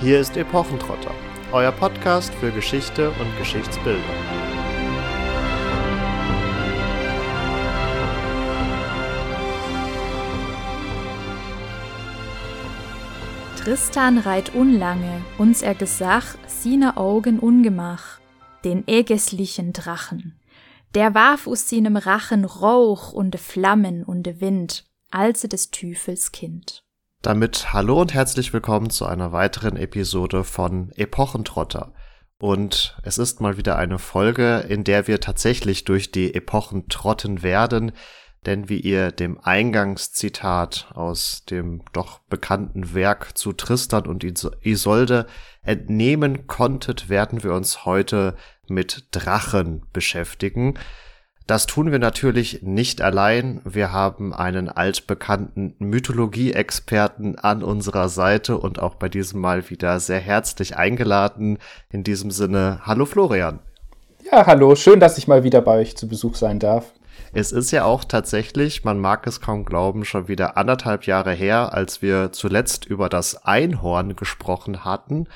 Hier ist Epochentrotter, euer Podcast für Geschichte und Geschichtsbildung. Tristan reit unlange, uns er Gesach, sine Augen ungemach, den ägeslichen Drachen. Der warf aus seinem Rachen Rauch und Flammen und Wind, als des Tüfels Kind. Damit hallo und herzlich willkommen zu einer weiteren Episode von Epochentrotter. Und es ist mal wieder eine Folge, in der wir tatsächlich durch die Epochen trotten werden, denn wie ihr dem Eingangszitat aus dem doch bekannten Werk zu Tristan und Isolde entnehmen konntet, werden wir uns heute mit Drachen beschäftigen. Das tun wir natürlich nicht allein. Wir haben einen altbekannten Mythologie-Experten an unserer Seite und auch bei diesem Mal wieder sehr herzlich eingeladen. In diesem Sinne, hallo Florian. Ja, hallo, schön, dass ich mal wieder bei euch zu Besuch sein darf. Es ist ja auch tatsächlich, man mag es kaum glauben, schon wieder anderthalb Jahre her, als wir zuletzt über das Einhorn gesprochen hatten.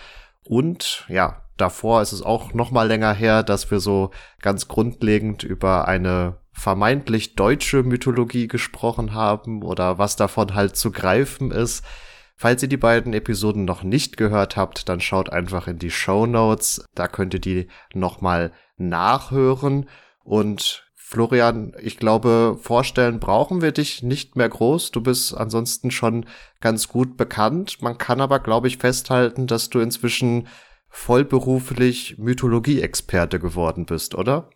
Und ja, davor ist es auch noch mal länger her, dass wir so ganz grundlegend über eine vermeintlich deutsche Mythologie gesprochen haben oder was davon halt zu greifen ist. Falls ihr die beiden Episoden noch nicht gehört habt, dann schaut einfach in die Show Notes. Da könnt ihr die noch mal nachhören und Florian, ich glaube, vorstellen brauchen wir dich nicht mehr groß. Du bist ansonsten schon ganz gut bekannt. Man kann aber, glaube ich, festhalten, dass du inzwischen vollberuflich Mythologie-Experte geworden bist, oder?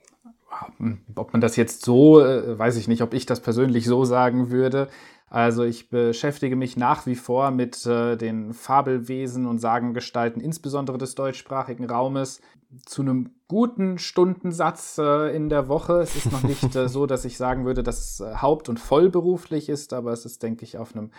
Ob man das jetzt so, äh, weiß ich nicht, ob ich das persönlich so sagen würde. Also ich beschäftige mich nach wie vor mit äh, den Fabelwesen und Sagengestalten, insbesondere des deutschsprachigen Raumes, zu einem guten Stundensatz äh, in der Woche. Es ist noch nicht äh, so, dass ich sagen würde, dass es haupt- und vollberuflich ist, aber es ist, denke ich, auf einem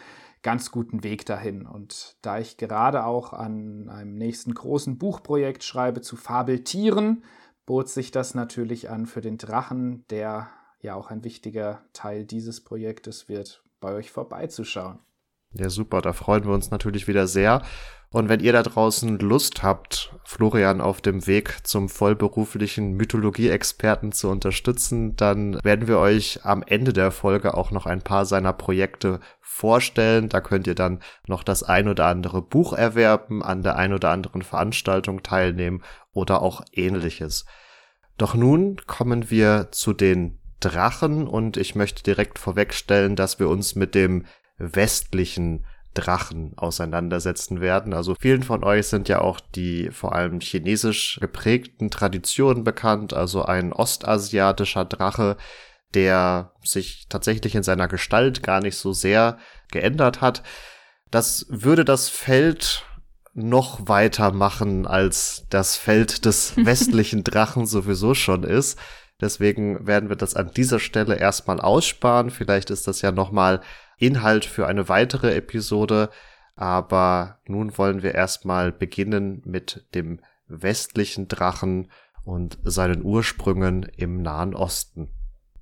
ganz guten Weg dahin. Und da ich gerade auch an einem nächsten großen Buchprojekt schreibe zu Fabeltieren, bot sich das natürlich an für den Drachen, der ja auch ein wichtiger Teil dieses Projektes wird bei euch vorbeizuschauen. Ja, super, da freuen wir uns natürlich wieder sehr. Und wenn ihr da draußen Lust habt, Florian auf dem Weg zum vollberuflichen Mythologie-Experten zu unterstützen, dann werden wir euch am Ende der Folge auch noch ein paar seiner Projekte vorstellen. Da könnt ihr dann noch das ein oder andere Buch erwerben, an der ein oder anderen Veranstaltung teilnehmen oder auch ähnliches. Doch nun kommen wir zu den Drachen und ich möchte direkt vorwegstellen, dass wir uns mit dem westlichen Drachen auseinandersetzen werden. Also vielen von euch sind ja auch die vor allem chinesisch geprägten Traditionen bekannt, also ein ostasiatischer Drache, der sich tatsächlich in seiner Gestalt gar nicht so sehr geändert hat. Das würde das Feld noch weiter machen, als das Feld des westlichen Drachen sowieso schon ist. Deswegen werden wir das an dieser Stelle erstmal aussparen. Vielleicht ist das ja nochmal Inhalt für eine weitere Episode. Aber nun wollen wir erstmal beginnen mit dem westlichen Drachen und seinen Ursprüngen im Nahen Osten.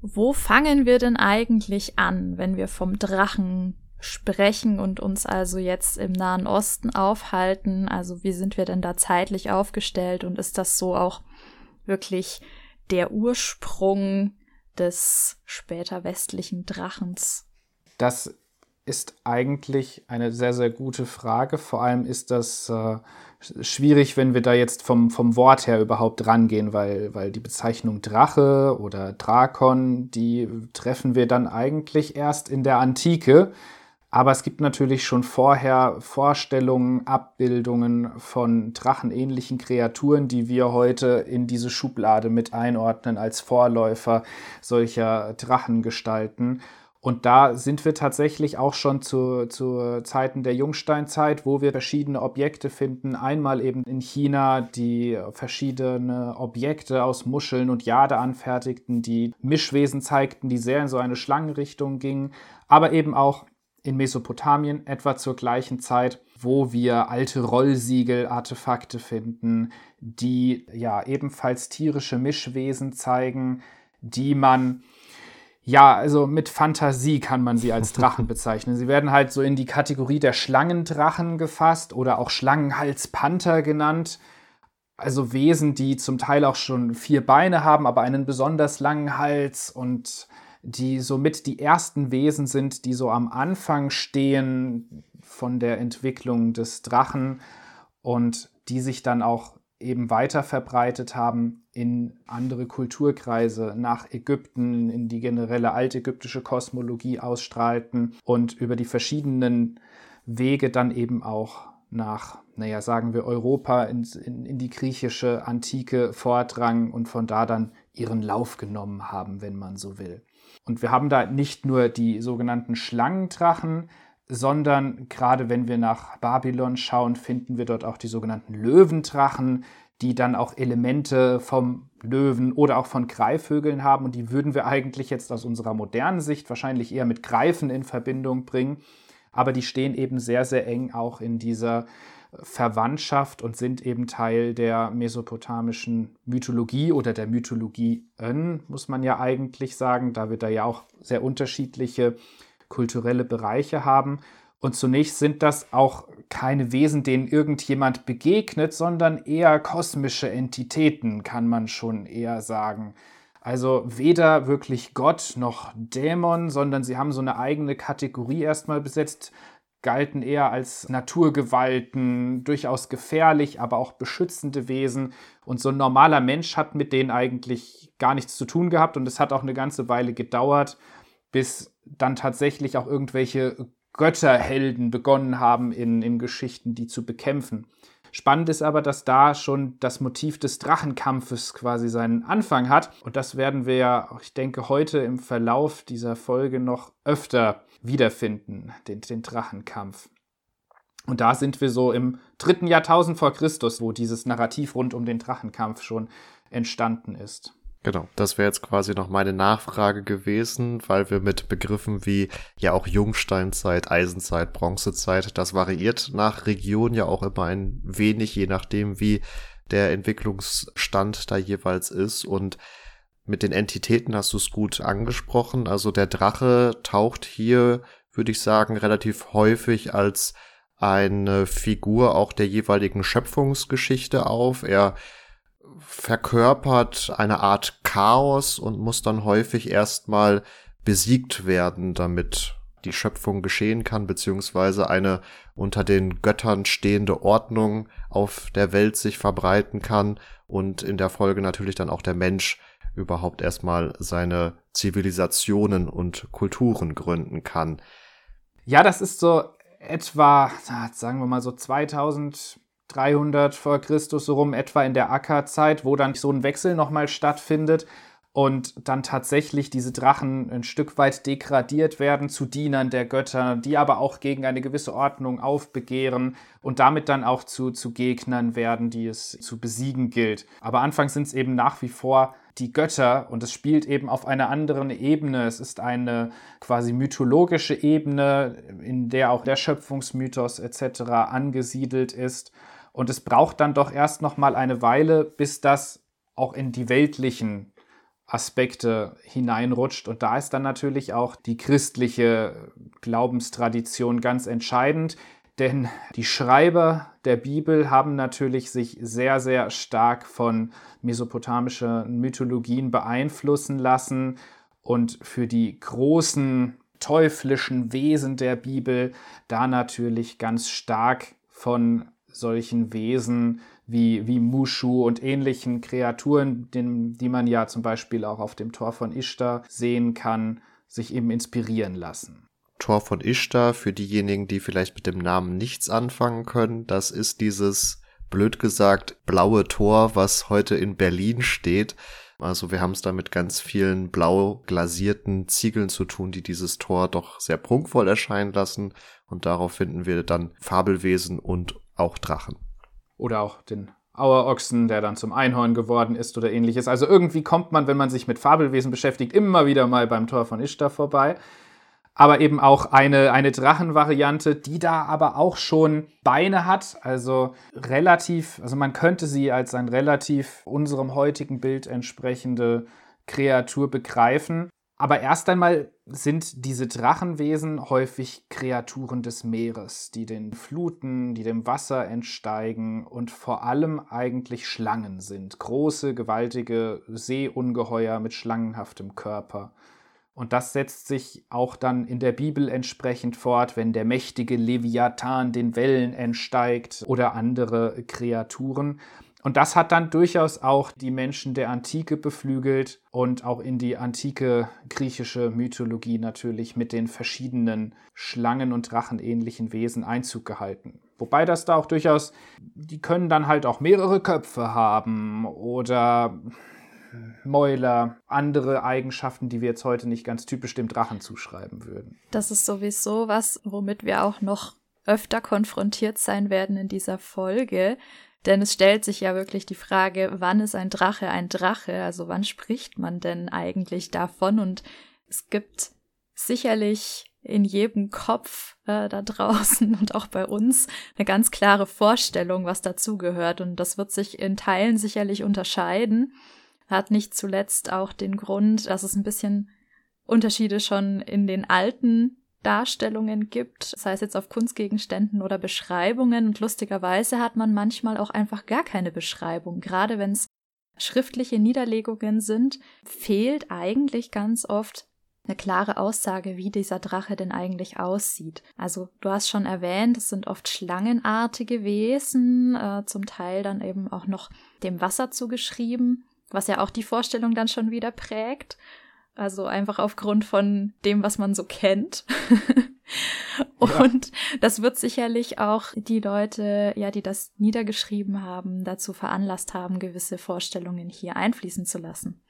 Wo fangen wir denn eigentlich an, wenn wir vom Drachen sprechen und uns also jetzt im Nahen Osten aufhalten? Also wie sind wir denn da zeitlich aufgestellt und ist das so auch wirklich der Ursprung des später westlichen Drachens? Das ist eigentlich eine sehr, sehr gute Frage. Vor allem ist das äh, schwierig, wenn wir da jetzt vom, vom Wort her überhaupt rangehen, weil, weil die Bezeichnung Drache oder Drakon, die treffen wir dann eigentlich erst in der Antike. Aber es gibt natürlich schon vorher Vorstellungen, Abbildungen von drachenähnlichen Kreaturen, die wir heute in diese Schublade mit einordnen als Vorläufer solcher Drachengestalten. Und da sind wir tatsächlich auch schon zu, zu Zeiten der Jungsteinzeit, wo wir verschiedene Objekte finden. Einmal eben in China, die verschiedene Objekte aus Muscheln und Jade anfertigten, die Mischwesen zeigten, die sehr in so eine Schlangenrichtung gingen. Aber eben auch in Mesopotamien etwa zur gleichen Zeit, wo wir alte Rollsiegel-Artefakte finden, die ja ebenfalls tierische Mischwesen zeigen, die man Ja, also mit Fantasie kann man sie als Drachen bezeichnen. Sie werden halt so in die Kategorie der Schlangendrachen gefasst oder auch Schlangenhalspanther genannt. Also Wesen, die zum Teil auch schon vier Beine haben, aber einen besonders langen Hals und die somit die ersten Wesen sind, die so am Anfang stehen von der Entwicklung des Drachen und die sich dann auch eben weiter verbreitet haben in andere Kulturkreise, nach Ägypten, in die generelle altägyptische Kosmologie ausstrahlten und über die verschiedenen Wege dann eben auch nach, naja, sagen wir Europa, in, in, in die griechische Antike vordrang und von da dann ihren Lauf genommen haben, wenn man so will. Und wir haben da nicht nur die sogenannten Schlangendrachen, sondern gerade wenn wir nach Babylon schauen, finden wir dort auch die sogenannten Löwendrachen, die dann auch Elemente vom Löwen oder auch von Greifvögeln haben. Und die würden wir eigentlich jetzt aus unserer modernen Sicht wahrscheinlich eher mit Greifen in Verbindung bringen. Aber die stehen eben sehr, sehr eng auch in dieser Verwandtschaft und sind eben Teil der mesopotamischen Mythologie oder der Mythologie muss man ja eigentlich sagen, da wir da ja auch sehr unterschiedliche kulturelle Bereiche haben. Und zunächst sind das auch keine Wesen, denen irgendjemand begegnet, sondern eher kosmische Entitäten, kann man schon eher sagen. Also weder wirklich Gott noch Dämon, sondern sie haben so eine eigene Kategorie erstmal besetzt, galten eher als Naturgewalten, durchaus gefährlich, aber auch beschützende Wesen. Und so ein normaler Mensch hat mit denen eigentlich gar nichts zu tun gehabt. Und es hat auch eine ganze Weile gedauert, bis dann tatsächlich auch irgendwelche Götterhelden begonnen haben, in, in Geschichten die zu bekämpfen. Spannend ist aber, dass da schon das Motiv des Drachenkampfes quasi seinen Anfang hat. Und das werden wir ja, ich denke, heute im Verlauf dieser Folge noch öfter wiederfinden, den, den Drachenkampf. Und da sind wir so im dritten Jahrtausend vor Christus, wo dieses Narrativ rund um den Drachenkampf schon entstanden ist. Genau, das wäre jetzt quasi noch meine Nachfrage gewesen, weil wir mit Begriffen wie ja auch Jungsteinzeit, Eisenzeit, Bronzezeit, das variiert nach Region ja auch immer ein wenig, je nachdem, wie der Entwicklungsstand da jeweils ist. Und mit den Entitäten hast du es gut angesprochen. Also der Drache taucht hier, würde ich sagen, relativ häufig als eine Figur auch der jeweiligen Schöpfungsgeschichte auf. Er verkörpert eine Art Chaos und muss dann häufig erstmal besiegt werden, damit die Schöpfung geschehen kann, beziehungsweise eine unter den Göttern stehende Ordnung auf der Welt sich verbreiten kann und in der Folge natürlich dann auch der Mensch überhaupt erstmal seine Zivilisationen und Kulturen gründen kann. Ja, das ist so etwa, sagen wir mal so 2000 300 vor Christus so rum, etwa in der Ackerzeit, wo dann so ein Wechsel nochmal stattfindet und dann tatsächlich diese Drachen ein Stück weit degradiert werden zu Dienern der Götter, die aber auch gegen eine gewisse Ordnung aufbegehren und damit dann auch zu, zu Gegnern werden, die es zu besiegen gilt. Aber anfangs sind es eben nach wie vor die Götter und es spielt eben auf einer anderen Ebene. Es ist eine quasi mythologische Ebene, in der auch der Schöpfungsmythos etc. angesiedelt ist. Und es braucht dann doch erst noch mal eine Weile, bis das auch in die weltlichen Aspekte hineinrutscht. Und da ist dann natürlich auch die christliche Glaubenstradition ganz entscheidend. Denn die Schreiber der Bibel haben natürlich sich sehr, sehr stark von mesopotamischen Mythologien beeinflussen lassen und für die großen teuflischen Wesen der Bibel da natürlich ganz stark von solchen Wesen wie, wie Mushu und ähnlichen Kreaturen, den, die man ja zum Beispiel auch auf dem Tor von Ishtar sehen kann, sich eben inspirieren lassen. Tor von Ishtar, für diejenigen, die vielleicht mit dem Namen nichts anfangen können, das ist dieses, blöd gesagt, blaue Tor, was heute in Berlin steht. Also wir haben es da mit ganz vielen blau glasierten Ziegeln zu tun, die dieses Tor doch sehr prunkvoll erscheinen lassen. Und darauf finden wir dann Fabelwesen und auch Drachen. Oder auch den Auerochsen, der dann zum Einhorn geworden ist oder ähnliches. Also irgendwie kommt man, wenn man sich mit Fabelwesen beschäftigt, immer wieder mal beim Tor von Ishtar vorbei. Aber eben auch eine, eine Drachenvariante, die da aber auch schon Beine hat. Also relativ, also man könnte sie als ein relativ unserem heutigen Bild entsprechende Kreatur begreifen. Aber erst einmal sind diese Drachenwesen häufig Kreaturen des Meeres, die den Fluten, die dem Wasser entsteigen und vor allem eigentlich Schlangen sind. Große, gewaltige Seeungeheuer mit schlangenhaftem Körper. Und das setzt sich auch dann in der Bibel entsprechend fort, wenn der mächtige Leviathan den Wellen entsteigt oder andere Kreaturen. Und das hat dann durchaus auch die Menschen der Antike beflügelt und auch in die antike griechische Mythologie natürlich mit den verschiedenen Schlangen- und Drachenähnlichen Wesen Einzug gehalten. Wobei das da auch durchaus, die können dann halt auch mehrere Köpfe haben oder Mäuler, andere Eigenschaften, die wir jetzt heute nicht ganz typisch dem Drachen zuschreiben würden. Das ist sowieso was, womit wir auch noch öfter konfrontiert sein werden in dieser Folge. Denn es stellt sich ja wirklich die Frage, wann ist ein Drache ein Drache? Also wann spricht man denn eigentlich davon? Und es gibt sicherlich in jedem Kopf äh, da draußen und auch bei uns eine ganz klare Vorstellung, was dazugehört. Und das wird sich in Teilen sicherlich unterscheiden. Hat nicht zuletzt auch den Grund, dass es ein bisschen Unterschiede schon in den alten Darstellungen gibt, sei es jetzt auf Kunstgegenständen oder Beschreibungen. Und lustigerweise hat man manchmal auch einfach gar keine Beschreibung. Gerade wenn es schriftliche Niederlegungen sind, fehlt eigentlich ganz oft eine klare Aussage, wie dieser Drache denn eigentlich aussieht. Also du hast schon erwähnt, es sind oft schlangenartige Wesen, äh, zum Teil dann eben auch noch dem Wasser zugeschrieben, was ja auch die Vorstellung dann schon wieder prägt. Also einfach aufgrund von dem, was man so kennt. Und ja. das wird sicherlich auch die Leute, ja, die das niedergeschrieben haben, dazu veranlasst haben, gewisse Vorstellungen hier einfließen zu lassen.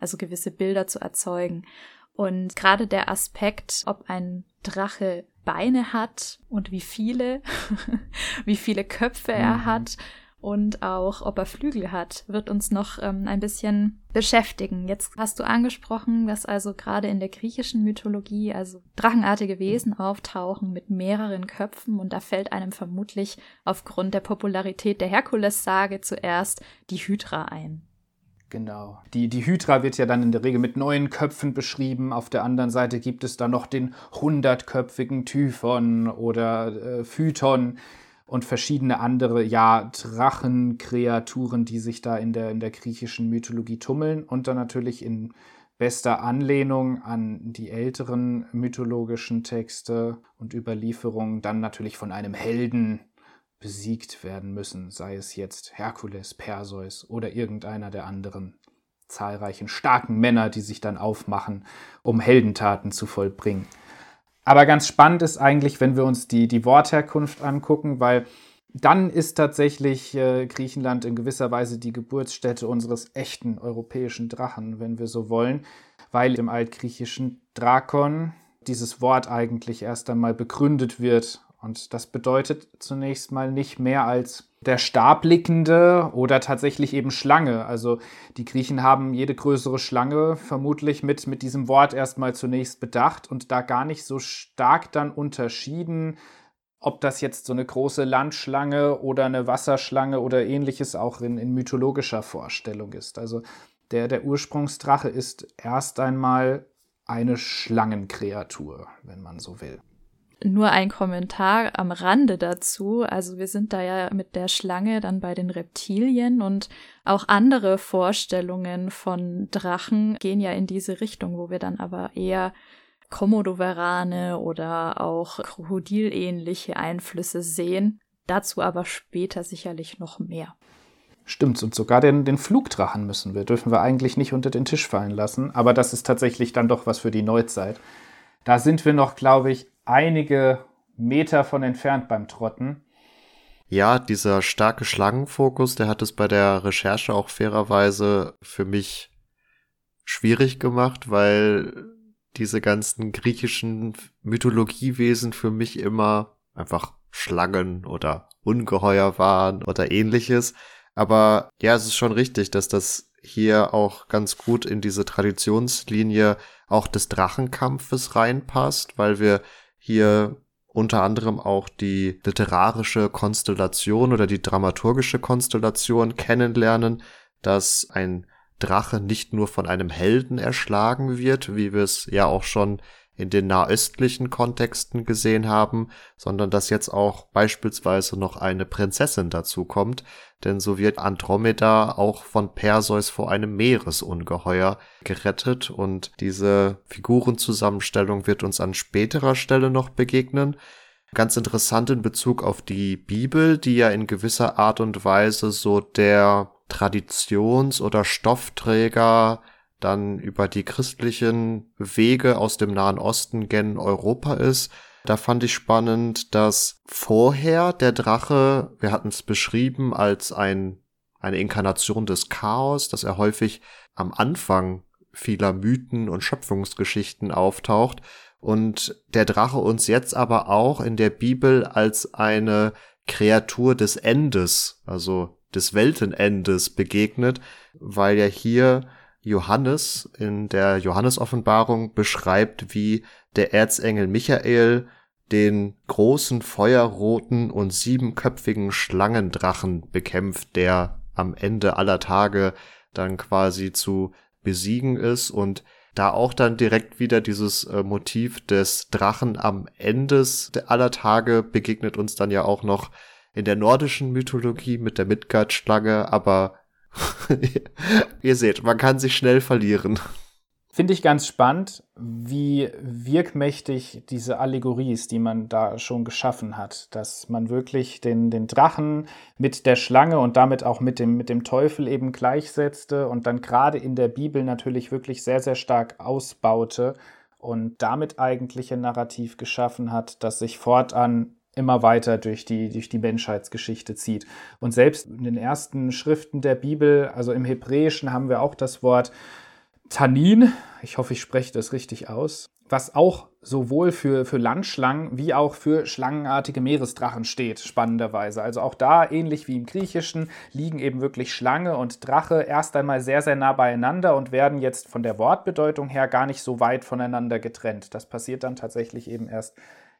Also gewisse Bilder zu erzeugen. Und gerade der Aspekt, ob ein Drache Beine hat und wie viele, wie viele Köpfe er mhm. hat, und auch ob er Flügel hat, wird uns noch ähm, ein bisschen beschäftigen. Jetzt hast du angesprochen, dass also gerade in der griechischen Mythologie also drachenartige Wesen auftauchen mit mehreren Köpfen und da fällt einem vermutlich aufgrund der Popularität der Herkules-Sage zuerst die Hydra ein. Genau. Die, die Hydra wird ja dann in der Regel mit neun Köpfen beschrieben. Auf der anderen Seite gibt es dann noch den hundertköpfigen Typhon oder äh, Phyton und verschiedene andere, ja, Drachenkreaturen, die sich da in der, in der griechischen Mythologie tummeln und dann natürlich in bester Anlehnung an die älteren mythologischen Texte und Überlieferungen dann natürlich von einem Helden besiegt werden müssen, sei es jetzt Herkules, Perseus oder irgendeiner der anderen zahlreichen starken Männer, die sich dann aufmachen, um Heldentaten zu vollbringen. Aber ganz spannend ist eigentlich, wenn wir uns die, die Wortherkunft angucken, weil dann ist tatsächlich äh, Griechenland in gewisser Weise die Geburtsstätte unseres echten europäischen Drachen, wenn wir so wollen, weil im altgriechischen Drakon dieses Wort eigentlich erst einmal begründet wird. Und das bedeutet zunächst mal nicht mehr als der Stabblickende oder tatsächlich eben Schlange. Also die Griechen haben jede größere Schlange vermutlich mit, mit diesem Wort erstmal zunächst bedacht und da gar nicht so stark dann unterschieden, ob das jetzt so eine große Landschlange oder eine Wasserschlange oder ähnliches auch in, in mythologischer Vorstellung ist. Also der, der Ursprungsdrache ist erst einmal eine Schlangenkreatur, wenn man so will. Nur ein Kommentar am Rande dazu. Also wir sind da ja mit der Schlange dann bei den Reptilien und auch andere Vorstellungen von Drachen gehen ja in diese Richtung, wo wir dann aber eher Komodoverane oder auch Krokodilähnliche Einflüsse sehen. Dazu aber später sicherlich noch mehr. Stimmt, und sogar den, den Flugdrachen müssen wir, dürfen wir eigentlich nicht unter den Tisch fallen lassen. Aber das ist tatsächlich dann doch was für die Neuzeit. Da sind wir noch, glaube ich, einige Meter von entfernt beim Trotten. Ja, dieser starke Schlangenfokus, der hat es bei der Recherche auch fairerweise für mich schwierig gemacht, weil diese ganzen griechischen Mythologiewesen für mich immer einfach Schlangen oder Ungeheuer waren oder ähnliches. Aber ja, es ist schon richtig, dass das hier auch ganz gut in diese Traditionslinie auch des Drachenkampfes reinpasst, weil wir hier unter anderem auch die literarische Konstellation oder die dramaturgische Konstellation kennenlernen, dass ein Drache nicht nur von einem Helden erschlagen wird, wie wir es ja auch schon in den nahöstlichen Kontexten gesehen haben, sondern dass jetzt auch beispielsweise noch eine Prinzessin dazu kommt, denn so wird Andromeda auch von Perseus vor einem Meeresungeheuer gerettet und diese Figurenzusammenstellung wird uns an späterer Stelle noch begegnen. Ganz interessant in Bezug auf die Bibel, die ja in gewisser Art und Weise so der Traditions- oder Stoffträger dann über die christlichen Wege aus dem Nahen Osten gen Europa ist. Da fand ich spannend, dass vorher der Drache, wir hatten es beschrieben als ein, eine Inkarnation des Chaos, dass er häufig am Anfang vieler Mythen und Schöpfungsgeschichten auftaucht und der Drache uns jetzt aber auch in der Bibel als eine Kreatur des Endes, also des Weltenendes begegnet, weil ja hier Johannes in der Johannesoffenbarung beschreibt, wie der Erzengel Michael den großen feuerroten und siebenköpfigen Schlangendrachen bekämpft, der am Ende aller Tage dann quasi zu besiegen ist und da auch dann direkt wieder dieses äh, Motiv des Drachen am Ende aller Tage begegnet uns dann ja auch noch in der nordischen Mythologie mit der Midgard-Schlange, aber Ihr seht, man kann sich schnell verlieren. Finde ich ganz spannend, wie wirkmächtig diese Allegorie ist, die man da schon geschaffen hat. Dass man wirklich den, den Drachen mit der Schlange und damit auch mit dem, mit dem Teufel eben gleichsetzte und dann gerade in der Bibel natürlich wirklich sehr, sehr stark ausbaute und damit eigentlich ein Narrativ geschaffen hat, das sich fortan immer weiter durch die, durch die Menschheitsgeschichte zieht. Und selbst in den ersten Schriften der Bibel, also im Hebräischen, haben wir auch das Wort Tanin, ich hoffe, ich spreche das richtig aus, was auch sowohl für, für Landschlangen wie auch für schlangenartige Meeresdrachen steht, spannenderweise. Also auch da, ähnlich wie im Griechischen, liegen eben wirklich Schlange und Drache erst einmal sehr, sehr nah beieinander und werden jetzt von der Wortbedeutung her gar nicht so weit voneinander getrennt. Das passiert dann tatsächlich eben erst,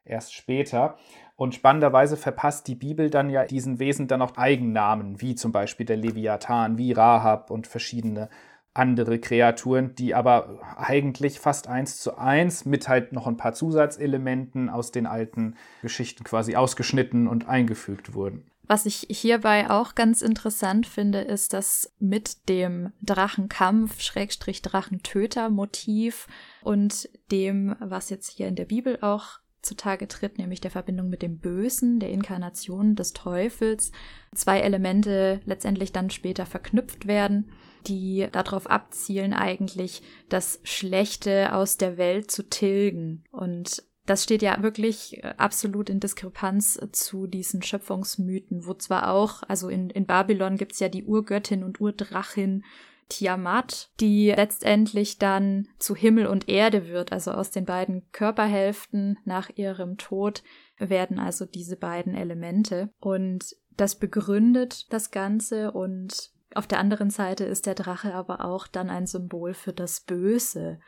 erst später. Und spannenderweise verpasst die Bibel dann ja diesen Wesen dann auch Eigennamen, wie zum Beispiel der Leviathan, wie Rahab und verschiedene andere Kreaturen, die aber eigentlich fast eins zu eins mit halt noch ein paar Zusatzelementen aus den alten Geschichten quasi ausgeschnitten und eingefügt wurden. Was ich hierbei auch ganz interessant finde, ist, dass mit dem Drachenkampf, Schrägstrich Drachentöter-Motiv und dem, was jetzt hier in der Bibel auch zutage tritt, nämlich der Verbindung mit dem Bösen, der Inkarnation des Teufels, zwei Elemente letztendlich dann später verknüpft werden, die darauf abzielen, eigentlich das Schlechte aus der Welt zu tilgen. Und das steht ja wirklich äh, absolut in Diskrepanz zu diesen Schöpfungsmythen, wo zwar auch, also in, in Babylon gibt's ja die Urgöttin und Urdrachin, Tiamat, die letztendlich dann zu Himmel und Erde wird. Also aus den beiden Körperhälften nach ihrem Tod werden also diese beiden Elemente. Und das begründet das Ganze und auf der anderen Seite ist der Drache aber auch dann ein Symbol für das Böse.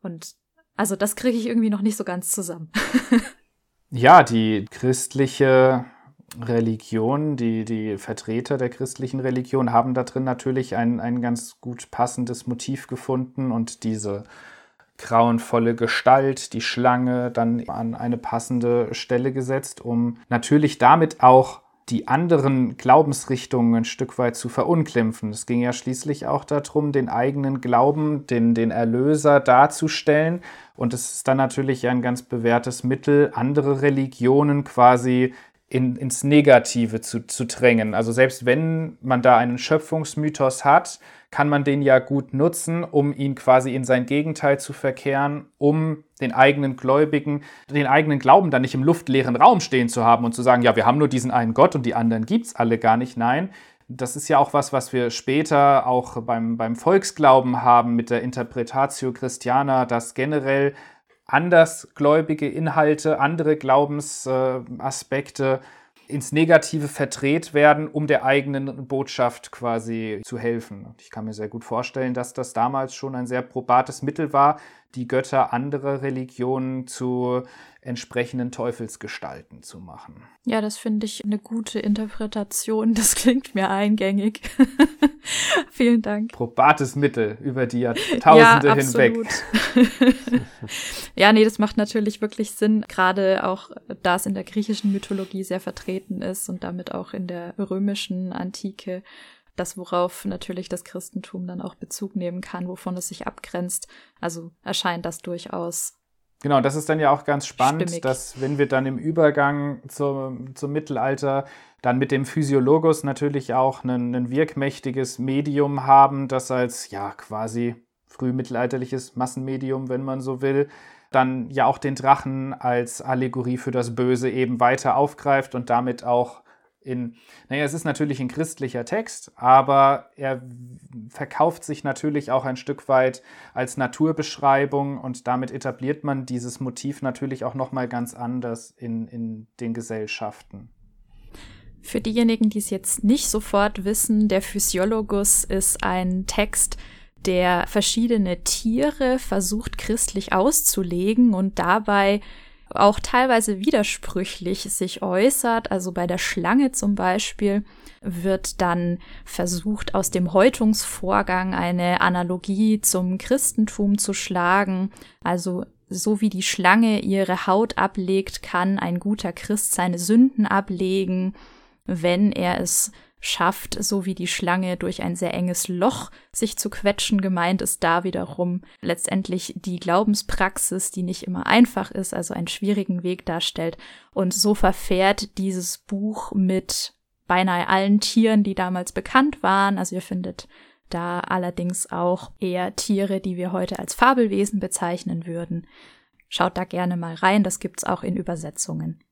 Und also das kriege ich irgendwie noch nicht so ganz zusammen. ja, die christliche Religion, die, die Vertreter der christlichen Religion haben da drin natürlich ein, ein ganz gut passendes Motiv gefunden und diese grauenvolle Gestalt, die Schlange, dann an eine passende Stelle gesetzt, um natürlich damit auch die anderen Glaubensrichtungen ein Stück weit zu verunglimpfen. Es ging ja schließlich auch darum, den eigenen Glauben, den, den Erlöser darzustellen. Und es ist dann natürlich ein ganz bewährtes Mittel, andere Religionen quasi in, ins Negative zu, zu drängen. Also selbst wenn man da einen Schöpfungsmythos hat, kann man den ja gut nutzen, um ihn quasi in sein Gegenteil zu verkehren, um den eigenen Gläubigen, den eigenen Glauben dann nicht im luftleeren Raum stehen zu haben und zu sagen, ja, wir haben nur diesen einen Gott und die anderen gibt's alle gar nicht. Nein, das ist ja auch was, was wir später auch beim, beim Volksglauben haben mit der Interpretatio Christiana, dass generell andersgläubige Inhalte, andere Glaubensaspekte ins Negative verdreht werden, um der eigenen Botschaft quasi zu helfen. Und ich kann mir sehr gut vorstellen, dass das damals schon ein sehr probates Mittel war, die Götter anderer Religionen zu entsprechenden Teufelsgestalten zu machen. Ja, das finde ich eine gute Interpretation. Das klingt mir eingängig. Vielen Dank. Probates Mittel über die Jahrtausende ja, hinweg. ja, nee, das macht natürlich wirklich Sinn, gerade auch, da es in der griechischen Mythologie sehr vertreten ist und damit auch in der römischen Antike das, worauf natürlich das Christentum dann auch Bezug nehmen kann, wovon es sich abgrenzt. Also erscheint das durchaus. Genau, das ist dann ja auch ganz spannend, stimmig. dass wenn wir dann im Übergang zum, zum Mittelalter dann mit dem Physiologus natürlich auch ein, ein wirkmächtiges Medium haben, das als ja quasi frühmittelalterliches Massenmedium, wenn man so will, dann ja auch den Drachen als Allegorie für das Böse eben weiter aufgreift und damit auch in, naja, es ist natürlich ein christlicher Text, aber er verkauft sich natürlich auch ein Stück weit als Naturbeschreibung und damit etabliert man dieses Motiv natürlich auch nochmal ganz anders in, in den Gesellschaften. Für diejenigen, die es jetzt nicht sofort wissen, der Physiologus ist ein Text, der verschiedene Tiere versucht christlich auszulegen und dabei auch teilweise widersprüchlich sich äußert. Also bei der Schlange zum Beispiel wird dann versucht, aus dem Häutungsvorgang eine Analogie zum Christentum zu schlagen. Also so wie die Schlange ihre Haut ablegt, kann ein guter Christ seine Sünden ablegen, wenn er es schafft, so wie die Schlange durch ein sehr enges Loch sich zu quetschen. Gemeint ist da wiederum letztendlich die Glaubenspraxis, die nicht immer einfach ist, also einen schwierigen Weg darstellt. Und so verfährt dieses Buch mit beinahe allen Tieren, die damals bekannt waren. Also ihr findet da allerdings auch eher Tiere, die wir heute als Fabelwesen bezeichnen würden. Schaut da gerne mal rein, das gibt's auch in Übersetzungen.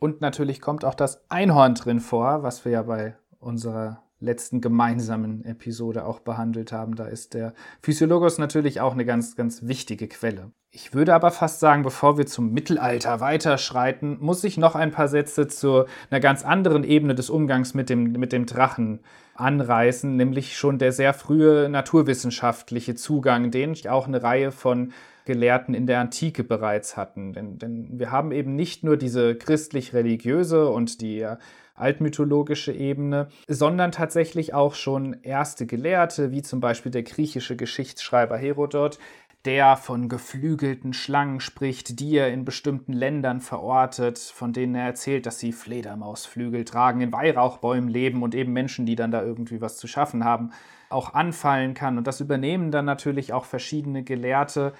Und natürlich kommt auch das Einhorn drin vor, was wir ja bei unserer letzten gemeinsamen Episode auch behandelt haben. Da ist der Physiologos natürlich auch eine ganz, ganz wichtige Quelle. Ich würde aber fast sagen, bevor wir zum Mittelalter weiterschreiten, muss ich noch ein paar Sätze zu einer ganz anderen Ebene des Umgangs mit dem, mit dem Drachen anreißen, nämlich schon der sehr frühe naturwissenschaftliche Zugang, den auch eine Reihe von Gelehrten in der Antike bereits hatten. Denn, denn wir haben eben nicht nur diese christlich-religiöse und die altmythologische Ebene, sondern tatsächlich auch schon erste Gelehrte, wie zum Beispiel der griechische Geschichtsschreiber Herodot, der von geflügelten Schlangen spricht, die er in bestimmten Ländern verortet, von denen er erzählt, dass sie Fledermausflügel tragen, in Weihrauchbäumen leben und eben Menschen, die dann da irgendwie was zu schaffen haben, auch anfallen kann. Und das übernehmen dann natürlich auch verschiedene Gelehrte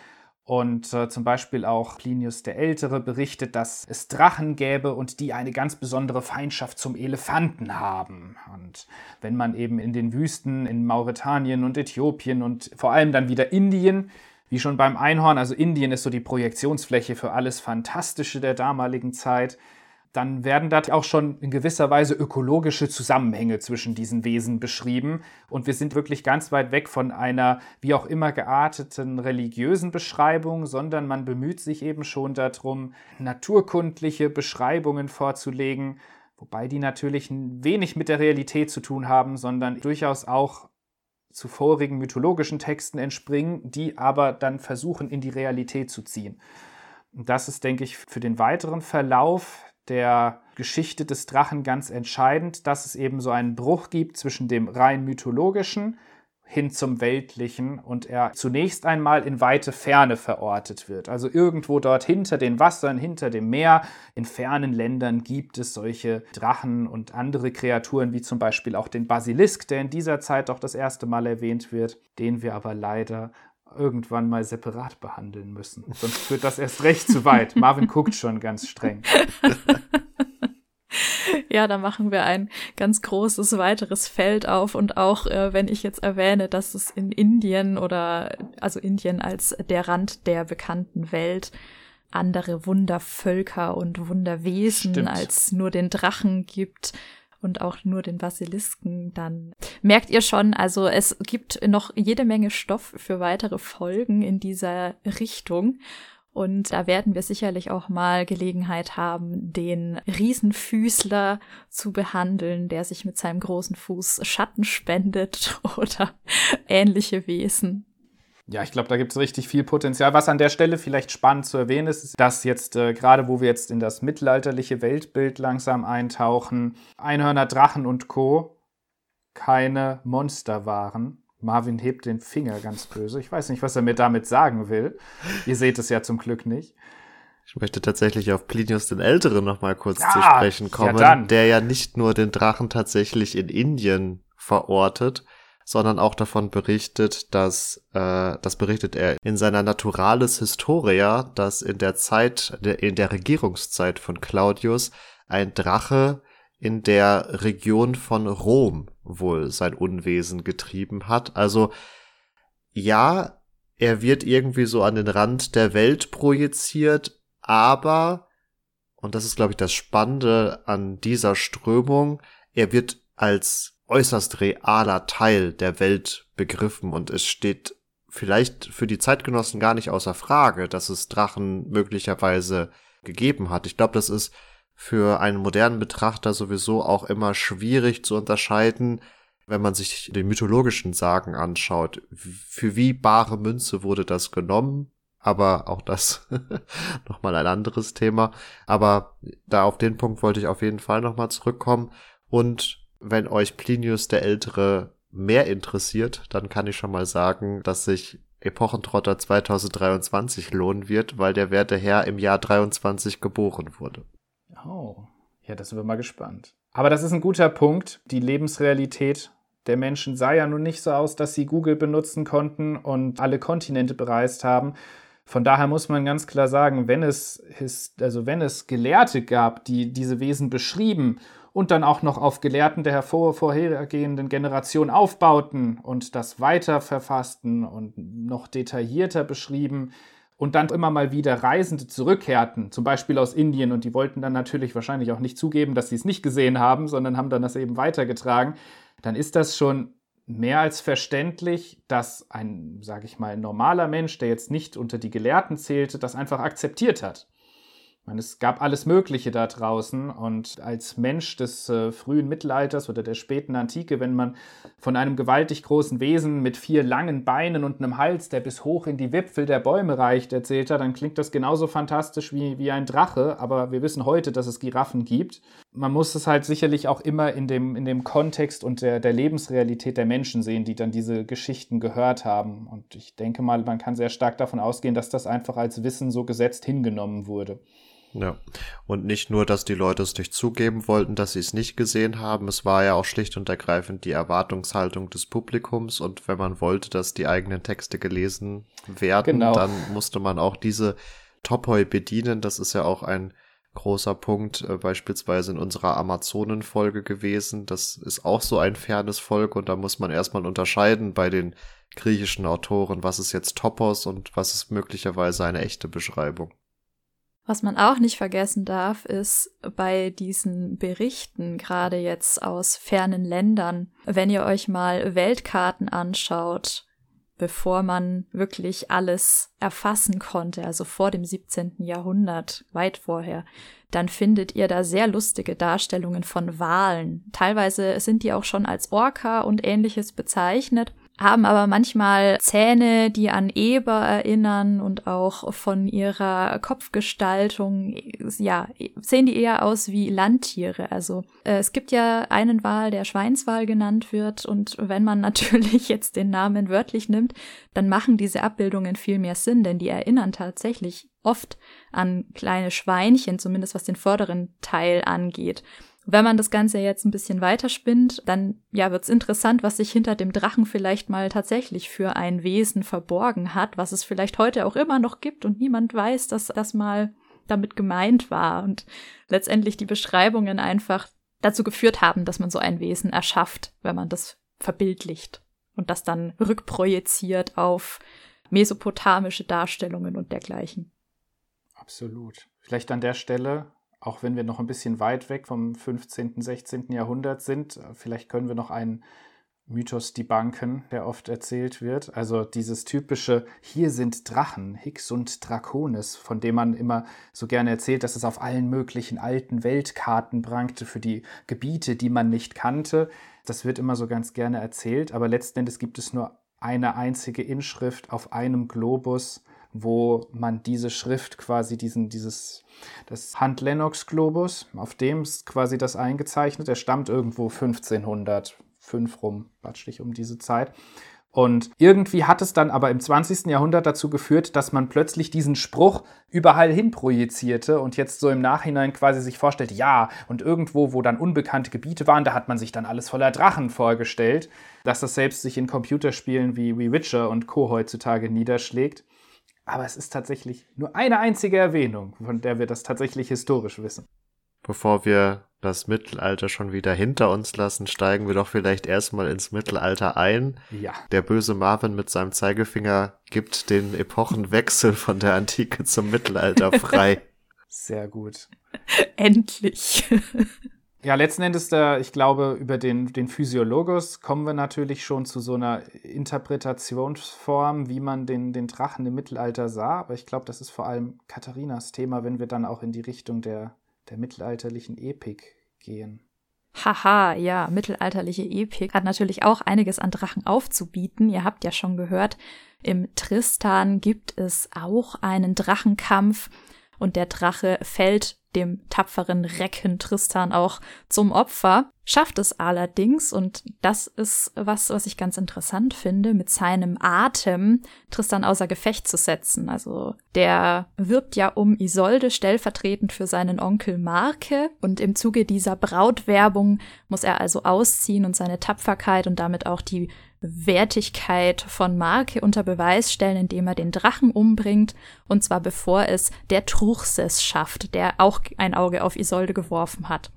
und äh, zum Beispiel auch Plinius der Ältere berichtet, dass es Drachen gäbe und die eine ganz besondere Feindschaft zum Elefanten haben. Und wenn man eben in den Wüsten in Mauretanien und Äthiopien und vor allem dann wieder Indien, wie schon beim Einhorn, also Indien ist so die Projektionsfläche für alles Fantastische der damaligen Zeit, dann werden da auch schon in gewisser Weise ökologische Zusammenhänge zwischen diesen Wesen beschrieben. Und wir sind wirklich ganz weit weg von einer wie auch immer gearteten religiösen Beschreibung, sondern man bemüht sich eben schon darum, naturkundliche Beschreibungen vorzulegen, wobei die natürlich wenig mit der Realität zu tun haben, sondern durchaus auch zu vorigen mythologischen Texten entspringen, die aber dann versuchen, in die Realität zu ziehen. Und das ist, denke ich, für den weiteren Verlauf der Geschichte des Drachen ganz entscheidend, dass es eben so einen Bruch gibt zwischen dem rein mythologischen hin zum weltlichen und er zunächst einmal in weite Ferne verortet wird. Also irgendwo dort hinter den Wassern, hinter dem Meer, in fernen Ländern gibt es solche Drachen und andere Kreaturen, wie zum Beispiel auch den Basilisk, der in dieser Zeit doch das erste Mal erwähnt wird, den wir aber leider irgendwann mal separat behandeln müssen. Sonst führt das erst recht zu weit. Marvin guckt schon ganz streng. Ja, da machen wir ein ganz großes weiteres Feld auf und auch äh, wenn ich jetzt erwähne, dass es in Indien oder also Indien als der Rand der bekannten Welt andere Wundervölker und Wunderwesen Stimmt. als nur den Drachen gibt, und auch nur den Basilisken, dann merkt ihr schon, also es gibt noch jede Menge Stoff für weitere Folgen in dieser Richtung. Und da werden wir sicherlich auch mal Gelegenheit haben, den Riesenfüßler zu behandeln, der sich mit seinem großen Fuß Schatten spendet oder ähnliche Wesen. Ja, ich glaube, da gibt es richtig viel Potenzial. Was an der Stelle vielleicht spannend zu erwähnen ist, ist dass jetzt, äh, gerade wo wir jetzt in das mittelalterliche Weltbild langsam eintauchen, Einhörner, Drachen und Co. keine Monster waren. Marvin hebt den Finger ganz böse. Ich weiß nicht, was er mir damit sagen will. Ihr seht es ja zum Glück nicht. Ich möchte tatsächlich auf Plinius den Älteren noch mal kurz ja, zu sprechen kommen, ja der ja nicht nur den Drachen tatsächlich in Indien verortet, sondern auch davon berichtet, dass, äh, das berichtet er in seiner Naturalis Historia, dass in der Zeit, in der Regierungszeit von Claudius ein Drache in der Region von Rom wohl sein Unwesen getrieben hat. Also ja, er wird irgendwie so an den Rand der Welt projiziert, aber, und das ist, glaube ich, das Spannende an dieser Strömung, er wird als äußerst realer Teil der Welt begriffen und es steht vielleicht für die Zeitgenossen gar nicht außer Frage, dass es Drachen möglicherweise gegeben hat. Ich glaube, das ist für einen modernen Betrachter sowieso auch immer schwierig zu unterscheiden, wenn man sich den mythologischen Sagen anschaut. Für wie bare Münze wurde das genommen? Aber auch das nochmal ein anderes Thema. Aber da auf den Punkt wollte ich auf jeden Fall nochmal zurückkommen. Und wenn euch Plinius der Ältere mehr interessiert, dann kann ich schon mal sagen, dass sich Epochentrotter 2023 lohnen wird, weil der werte Herr im Jahr 23 geboren wurde. Oh, ja, das sind wir mal gespannt. Aber das ist ein guter Punkt. Die Lebensrealität der Menschen sah ja nun nicht so aus, dass sie Google benutzen konnten und alle Kontinente bereist haben. Von daher muss man ganz klar sagen, wenn es, also wenn es Gelehrte gab, die diese Wesen beschrieben und dann auch noch auf Gelehrten der vorhergehenden Generation aufbauten und das weiter verfassten und noch detaillierter beschrieben und dann immer mal wieder Reisende zurückkehrten, zum Beispiel aus Indien, und die wollten dann natürlich wahrscheinlich auch nicht zugeben, dass sie es nicht gesehen haben, sondern haben dann das eben weitergetragen, dann ist das schon mehr als verständlich, dass ein, sage ich mal, normaler Mensch, der jetzt nicht unter die Gelehrten zählte, das einfach akzeptiert hat. Meine, es gab alles Mögliche da draußen und als Mensch des äh, frühen Mittelalters oder der späten Antike, wenn man von einem gewaltig großen Wesen mit vier langen Beinen und einem Hals, der bis hoch in die Wipfel der Bäume reicht, erzählt hat, dann klingt das genauso fantastisch wie, wie ein Drache, aber wir wissen heute, dass es Giraffen gibt. Man muss es halt sicherlich auch immer in dem, in dem Kontext und der, der Lebensrealität der Menschen sehen, die dann diese Geschichten gehört haben. Und ich denke mal, man kann sehr stark davon ausgehen, dass das einfach als Wissen so gesetzt hingenommen wurde. Ja. Und nicht nur, dass die Leute es nicht zugeben wollten, dass sie es nicht gesehen haben. Es war ja auch schlicht und ergreifend die Erwartungshaltung des Publikums. Und wenn man wollte, dass die eigenen Texte gelesen werden, genau. dann musste man auch diese Topoi bedienen. Das ist ja auch ein großer Punkt, äh, beispielsweise in unserer Amazonen-Folge gewesen. Das ist auch so ein fernes Volk und da muss man erstmal unterscheiden bei den griechischen Autoren, was ist jetzt Topos und was ist möglicherweise eine echte Beschreibung. Was man auch nicht vergessen darf, ist bei diesen Berichten, gerade jetzt aus fernen Ländern, wenn ihr euch mal Weltkarten anschaut, bevor man wirklich alles erfassen konnte, also vor dem 17. Jahrhundert, weit vorher, dann findet ihr da sehr lustige Darstellungen von Walen. Teilweise sind die auch schon als Orca und ähnliches bezeichnet haben aber manchmal Zähne, die an Eber erinnern und auch von ihrer Kopfgestaltung, ja, sehen die eher aus wie Landtiere. Also äh, es gibt ja einen Wal, der Schweinswal genannt wird und wenn man natürlich jetzt den Namen wörtlich nimmt, dann machen diese Abbildungen viel mehr Sinn, denn die erinnern tatsächlich oft an kleine Schweinchen, zumindest was den vorderen Teil angeht. Wenn man das Ganze jetzt ein bisschen weiterspinnt, dann ja wird's interessant, was sich hinter dem Drachen vielleicht mal tatsächlich für ein Wesen verborgen hat, was es vielleicht heute auch immer noch gibt und niemand weiß, dass das mal damit gemeint war und letztendlich die Beschreibungen einfach dazu geführt haben, dass man so ein Wesen erschafft, wenn man das verbildlicht und das dann rückprojiziert auf mesopotamische Darstellungen und dergleichen. Absolut. Vielleicht an der Stelle auch wenn wir noch ein bisschen weit weg vom 15., 16. Jahrhundert sind, vielleicht können wir noch einen Mythos debunken, der oft erzählt wird. Also dieses typische, hier sind Drachen, Hicks und Draconis, von dem man immer so gerne erzählt, dass es auf allen möglichen alten Weltkarten prangte für die Gebiete, die man nicht kannte. Das wird immer so ganz gerne erzählt, aber letzten Endes gibt es nur eine einzige Inschrift auf einem Globus, wo man diese Schrift quasi diesen, dieses, das Hand Lennox Globus, auf dem ist quasi das eingezeichnet. Er stammt irgendwo 1505 rum, batschlich um diese Zeit. Und irgendwie hat es dann aber im 20. Jahrhundert dazu geführt, dass man plötzlich diesen Spruch überall hin projizierte und jetzt so im Nachhinein quasi sich vorstellt, ja, und irgendwo, wo dann unbekannte Gebiete waren, da hat man sich dann alles voller Drachen vorgestellt, dass das selbst sich in Computerspielen wie, wie Witcher und Co. heutzutage niederschlägt. Aber es ist tatsächlich nur eine einzige Erwähnung, von der wir das tatsächlich historisch wissen. Bevor wir das Mittelalter schon wieder hinter uns lassen, steigen wir doch vielleicht erstmal ins Mittelalter ein. Ja. Der böse Marvin mit seinem Zeigefinger gibt den Epochenwechsel von der Antike zum Mittelalter frei. Sehr gut. Endlich. Ja, letzten Endes, äh, ich glaube, über den, den Physiologus kommen wir natürlich schon zu so einer Interpretationsform, wie man den, den Drachen im Mittelalter sah. Aber ich glaube, das ist vor allem Katharinas Thema, wenn wir dann auch in die Richtung der der mittelalterlichen Epik gehen. Haha, ja, mittelalterliche Epik hat natürlich auch einiges an Drachen aufzubieten. Ihr habt ja schon gehört, im Tristan gibt es auch einen Drachenkampf und der Drache fällt dem tapferen Recken Tristan auch zum Opfer, schafft es allerdings, und das ist was, was ich ganz interessant finde, mit seinem Atem Tristan außer Gefecht zu setzen. Also der wirbt ja um Isolde stellvertretend für seinen Onkel Marke und im Zuge dieser Brautwerbung muss er also ausziehen und seine Tapferkeit und damit auch die Wertigkeit von Marke unter Beweis stellen, indem er den Drachen umbringt, und zwar bevor es der Truchsess schafft, der auch ein Auge auf Isolde geworfen hat.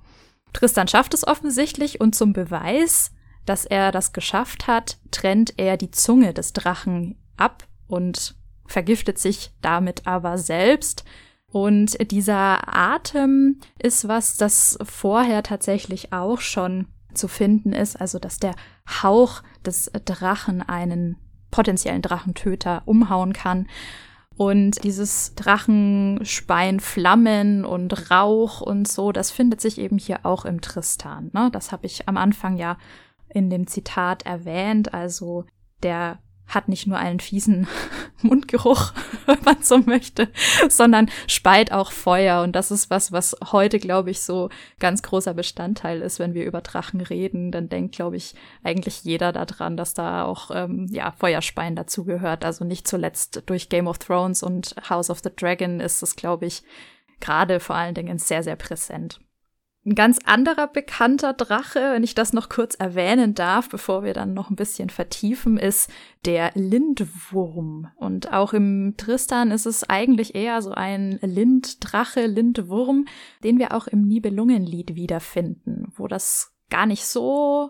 Tristan schafft es offensichtlich und zum Beweis, dass er das geschafft hat, trennt er die Zunge des Drachen ab und vergiftet sich damit aber selbst. Und dieser Atem ist was, das vorher tatsächlich auch schon zu finden ist, also dass der Hauch des Drachen einen potenziellen Drachentöter umhauen kann. Und dieses Drachenspeien Flammen und Rauch und so, das findet sich eben hier auch im Tristan. Ne? Das habe ich am Anfang ja in dem Zitat erwähnt. Also der hat nicht nur einen fiesen Mundgeruch, wenn man so möchte, sondern speit auch Feuer. Und das ist was, was heute, glaube ich, so ganz großer Bestandteil ist, wenn wir über Drachen reden. Dann denkt, glaube ich, eigentlich jeder daran, dass da auch ähm, ja, Feuerspeien dazugehört. Also nicht zuletzt durch Game of Thrones und House of the Dragon ist es, glaube ich, gerade vor allen Dingen sehr, sehr präsent. Ein ganz anderer bekannter Drache, wenn ich das noch kurz erwähnen darf, bevor wir dann noch ein bisschen vertiefen, ist der Lindwurm. Und auch im Tristan ist es eigentlich eher so ein Linddrache, Lindwurm, den wir auch im Nibelungenlied wiederfinden, wo das gar nicht so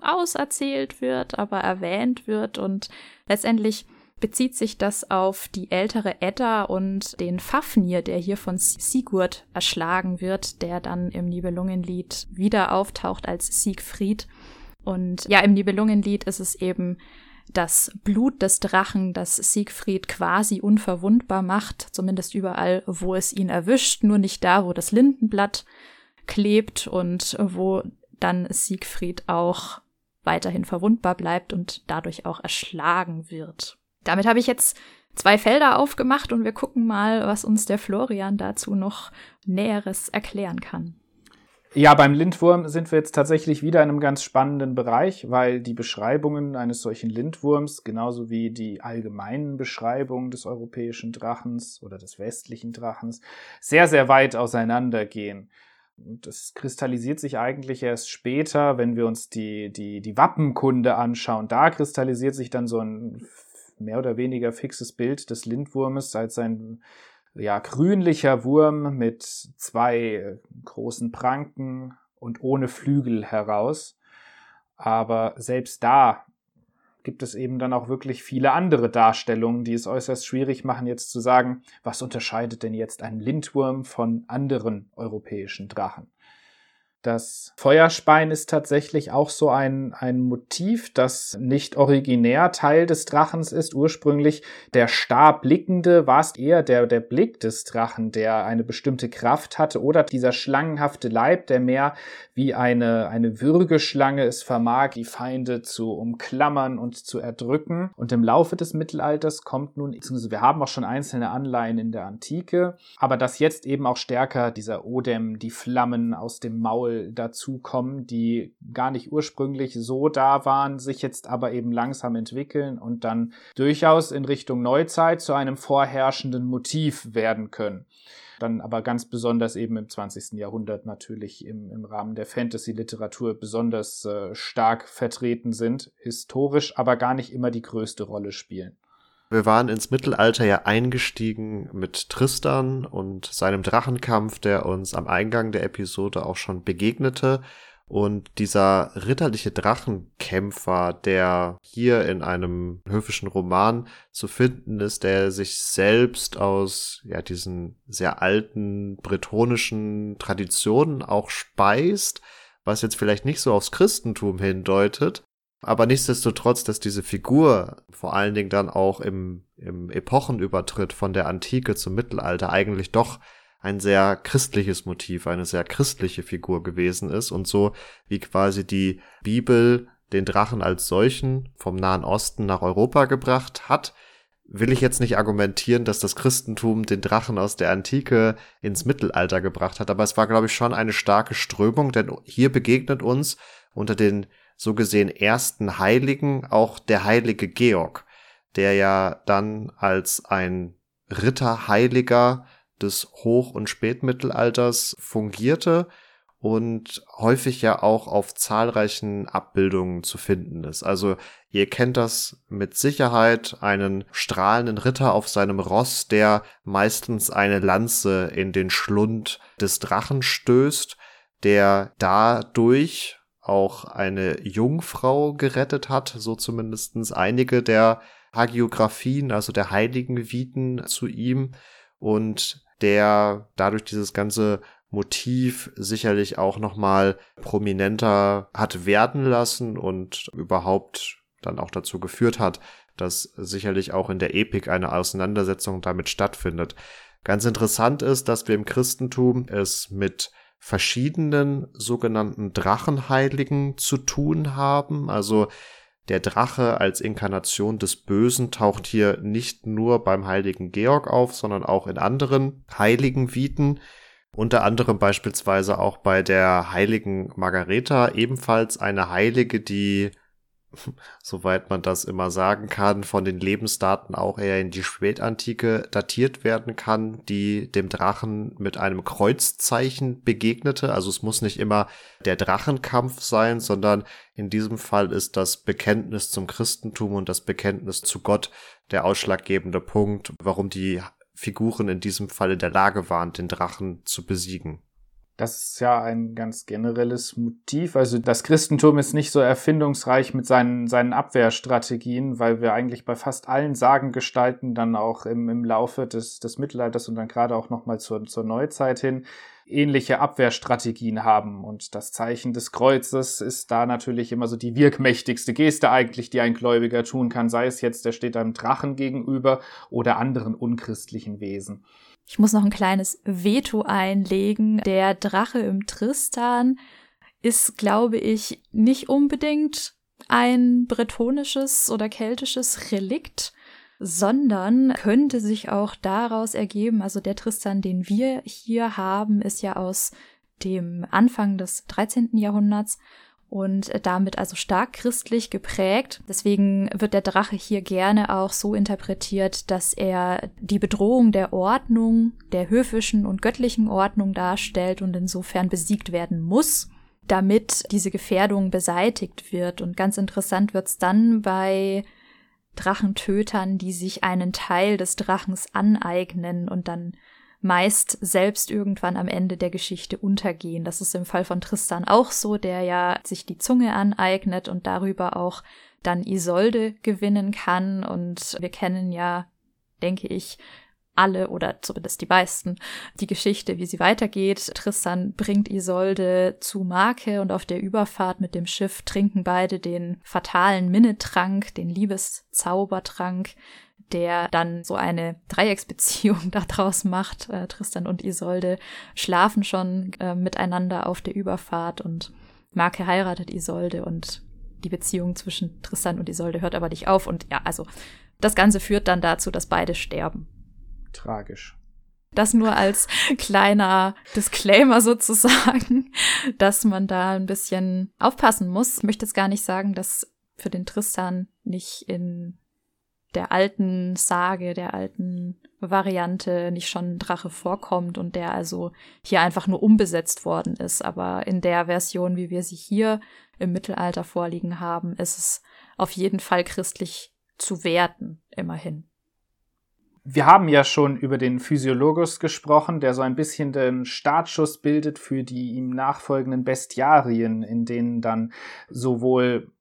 auserzählt wird, aber erwähnt wird und letztendlich bezieht sich das auf die ältere Edda und den Fafnir, der hier von Sigurd erschlagen wird, der dann im Nibelungenlied wieder auftaucht als Siegfried. Und ja, im Nibelungenlied ist es eben das Blut des Drachen, das Siegfried quasi unverwundbar macht, zumindest überall, wo es ihn erwischt, nur nicht da, wo das Lindenblatt klebt und wo dann Siegfried auch weiterhin verwundbar bleibt und dadurch auch erschlagen wird. Damit habe ich jetzt zwei Felder aufgemacht und wir gucken mal, was uns der Florian dazu noch Näheres erklären kann. Ja, beim Lindwurm sind wir jetzt tatsächlich wieder in einem ganz spannenden Bereich, weil die Beschreibungen eines solchen Lindwurms, genauso wie die allgemeinen Beschreibungen des europäischen Drachens oder des westlichen Drachens, sehr, sehr weit auseinandergehen. Und das kristallisiert sich eigentlich erst später, wenn wir uns die, die, die Wappenkunde anschauen. Da kristallisiert sich dann so ein mehr oder weniger fixes Bild des Lindwurmes als ein ja, grünlicher Wurm mit zwei großen Pranken und ohne Flügel heraus. Aber selbst da gibt es eben dann auch wirklich viele andere Darstellungen, die es äußerst schwierig machen, jetzt zu sagen, was unterscheidet denn jetzt ein Lindwurm von anderen europäischen Drachen. Das Feuerspein ist tatsächlich auch so ein, ein Motiv, das nicht originär Teil des Drachens ist. Ursprünglich der Starblickende war es eher der, der Blick des Drachen, der eine bestimmte Kraft hatte oder dieser schlangenhafte Leib, der mehr wie eine, eine Würgeschlange es vermag, die Feinde zu umklammern und zu erdrücken. Und im Laufe des Mittelalters kommt nun, beziehungsweise wir haben auch schon einzelne Anleihen in der Antike, aber dass jetzt eben auch stärker dieser Odem, die Flammen aus dem Maul Maul dazukommen, die gar nicht ursprünglich so da waren, sich jetzt aber eben langsam entwickeln und dann durchaus in Richtung Neuzeit zu einem vorherrschenden Motiv werden können dann aber ganz besonders eben im 20. Jahrhundert natürlich im, im Rahmen der Fantasy-Literatur besonders äh, stark vertreten sind, historisch aber gar nicht immer die größte Rolle spielen. Wir waren ins Mittelalter ja eingestiegen mit Tristan und seinem Drachenkampf, der uns am Eingang der Episode auch schon begegnete. Und dieser ritterliche Drachenkämpfer, der hier in einem höfischen Roman zu finden ist, der sich selbst aus ja diesen sehr alten bretonischen Traditionen auch speist, was jetzt vielleicht nicht so aufs Christentum hindeutet, aber nichtsdestotrotz, dass diese Figur vor allen Dingen dann auch im, im Epochenübertritt von der Antike zum Mittelalter eigentlich doch ein sehr christliches Motiv, eine sehr christliche Figur gewesen ist und so wie quasi die Bibel den Drachen als solchen vom Nahen Osten nach Europa gebracht hat, will ich jetzt nicht argumentieren, dass das Christentum den Drachen aus der Antike ins Mittelalter gebracht hat, aber es war, glaube ich, schon eine starke Strömung, denn hier begegnet uns unter den so gesehen ersten Heiligen auch der heilige Georg, der ja dann als ein Ritterheiliger des Hoch- und Spätmittelalters fungierte und häufig ja auch auf zahlreichen Abbildungen zu finden ist. Also ihr kennt das mit Sicherheit, einen strahlenden Ritter auf seinem Ross, der meistens eine Lanze in den Schlund des Drachen stößt, der dadurch auch eine Jungfrau gerettet hat, so zumindestens einige der Hagiografien, also der heiligen Viten zu ihm und der dadurch dieses ganze Motiv sicherlich auch noch mal prominenter hat werden lassen und überhaupt dann auch dazu geführt hat, dass sicherlich auch in der Epik eine Auseinandersetzung damit stattfindet. Ganz interessant ist, dass wir im Christentum es mit verschiedenen sogenannten Drachenheiligen zu tun haben. Also der Drache als Inkarnation des Bösen taucht hier nicht nur beim heiligen Georg auf, sondern auch in anderen heiligen Viten. Unter anderem beispielsweise auch bei der heiligen Margareta, ebenfalls eine Heilige, die soweit man das immer sagen kann, von den Lebensdaten auch eher in die Spätantike datiert werden kann, die dem Drachen mit einem Kreuzzeichen begegnete. Also es muss nicht immer der Drachenkampf sein, sondern in diesem Fall ist das Bekenntnis zum Christentum und das Bekenntnis zu Gott der ausschlaggebende Punkt, warum die Figuren in diesem Fall in der Lage waren, den Drachen zu besiegen. Das ist ja ein ganz generelles Motiv. Also das Christentum ist nicht so erfindungsreich mit seinen, seinen Abwehrstrategien, weil wir eigentlich bei fast allen Sagengestalten dann auch im, im Laufe des, des Mittelalters und dann gerade auch nochmal zur, zur Neuzeit hin ähnliche Abwehrstrategien haben. Und das Zeichen des Kreuzes ist da natürlich immer so die wirkmächtigste Geste eigentlich, die ein Gläubiger tun kann, sei es jetzt, der steht einem Drachen gegenüber oder anderen unchristlichen Wesen. Ich muss noch ein kleines Veto einlegen. Der Drache im Tristan ist, glaube ich, nicht unbedingt ein bretonisches oder keltisches Relikt, sondern könnte sich auch daraus ergeben, also der Tristan, den wir hier haben, ist ja aus dem Anfang des 13. Jahrhunderts und damit also stark christlich geprägt. Deswegen wird der Drache hier gerne auch so interpretiert, dass er die Bedrohung der Ordnung, der höfischen und göttlichen Ordnung darstellt und insofern besiegt werden muss damit diese Gefährdung beseitigt wird. Und ganz interessant wird's dann bei Drachentötern, die sich einen Teil des Drachens aneignen und dann meist selbst irgendwann am Ende der Geschichte untergehen. Das ist im Fall von Tristan auch so, der ja sich die Zunge aneignet und darüber auch dann Isolde gewinnen kann. Und wir kennen ja, denke ich, alle oder zumindest die meisten die Geschichte, wie sie weitergeht. Tristan bringt Isolde zu Marke und auf der Überfahrt mit dem Schiff trinken beide den fatalen Minnetrank, den Liebeszaubertrank, der dann so eine Dreiecksbeziehung daraus macht. Äh, Tristan und Isolde schlafen schon äh, miteinander auf der Überfahrt und Marke heiratet Isolde und die Beziehung zwischen Tristan und Isolde hört aber nicht auf. Und ja, also das Ganze führt dann dazu, dass beide sterben. Tragisch. Das nur als kleiner Disclaimer sozusagen, dass man da ein bisschen aufpassen muss. Ich möchte jetzt gar nicht sagen, dass für den Tristan nicht in der alten Sage, der alten Variante nicht schon ein Drache vorkommt und der also hier einfach nur umbesetzt worden ist. Aber in der Version, wie wir sie hier im Mittelalter vorliegen haben, ist es auf jeden Fall christlich zu werten, immerhin. Wir haben ja schon über den Physiologus gesprochen, der so ein bisschen den Startschuss bildet für die ihm nachfolgenden Bestiarien, in denen dann sowohl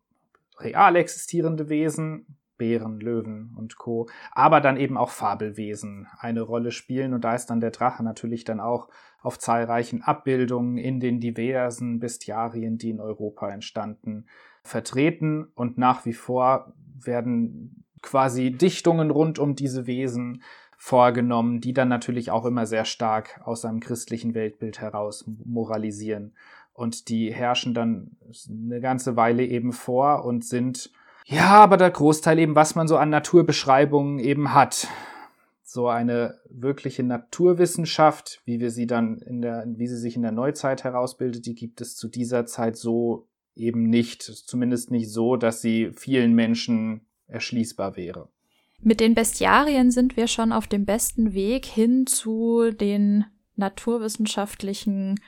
real existierende Wesen Bären, Löwen und Co. Aber dann eben auch Fabelwesen eine Rolle spielen. Und da ist dann der Drache natürlich dann auch auf zahlreichen Abbildungen in den diversen Bestiarien, die in Europa entstanden, vertreten. Und nach wie vor werden quasi Dichtungen rund um diese Wesen vorgenommen, die dann natürlich auch immer sehr stark aus einem christlichen Weltbild heraus moralisieren. Und die herrschen dann eine ganze Weile eben vor und sind ja, aber der Großteil eben, was man so an Naturbeschreibungen eben hat. So eine wirkliche Naturwissenschaft, wie wir sie dann in der, wie sie sich in der Neuzeit herausbildet, die gibt es zu dieser Zeit so eben nicht. Zumindest nicht so, dass sie vielen Menschen erschließbar wäre. Mit den Bestiarien sind wir schon auf dem besten Weg hin zu den naturwissenschaftlichen